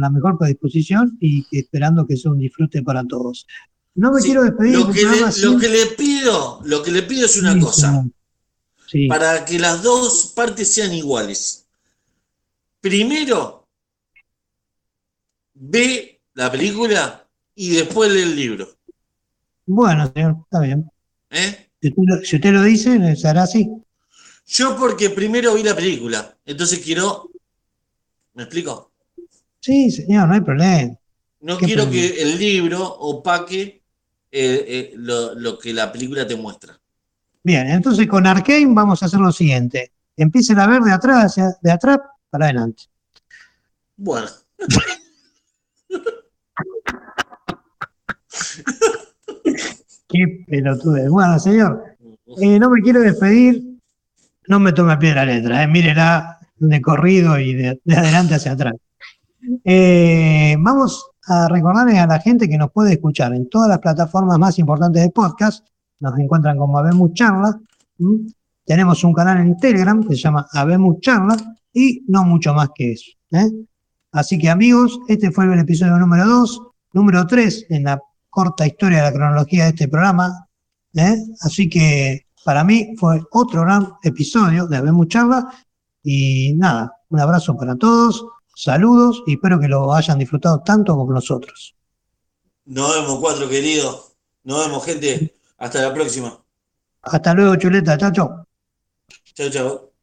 la mejor predisposición y esperando que sea un disfrute para todos. No me quiero despedir. Lo que, le, pido, lo que le pido es una cosa. Para que las dos partes sean iguales. Primero, ve la película y después lee el libro. Bueno, señor, está bien. ¿Eh? Si, usted lo, dice, se hará así. Yo porque primero vi la película, entonces quiero... ¿Me explico? Sí, señor, no hay problema. No quiero que el libro opaque eh, eh, lo, que la película te muestra. Bien, entonces con Arkane vamos a hacer lo siguiente. empiecen a ver de atrás, de atrás para adelante. Bueno. (laughs) Qué pelotude. Bueno, señor, eh, no me quiero despedir, no me tome a pie la letra, eh, mírela de corrido y de, de adelante hacia atrás. Eh, vamos a recordarles a la gente que nos puede escuchar en todas las plataformas más importantes de podcast. Nos encuentran como Habemos Charla. Tenemos un canal en Telegram que se llama Habemos Charla y no mucho más que eso. ¿eh? Así que amigos, este fue el episodio número 2, número 3 en la corta historia de la cronología de este programa. ¿eh? Así que para mí fue otro gran episodio de Habemos Charla y nada, un abrazo para todos. Saludos y espero que lo hayan disfrutado tanto como nosotros. Nos vemos, cuatro queridos. Nos vemos, gente. Hasta la próxima. Hasta luego, chuleta. Chao, chao. Chao, chao.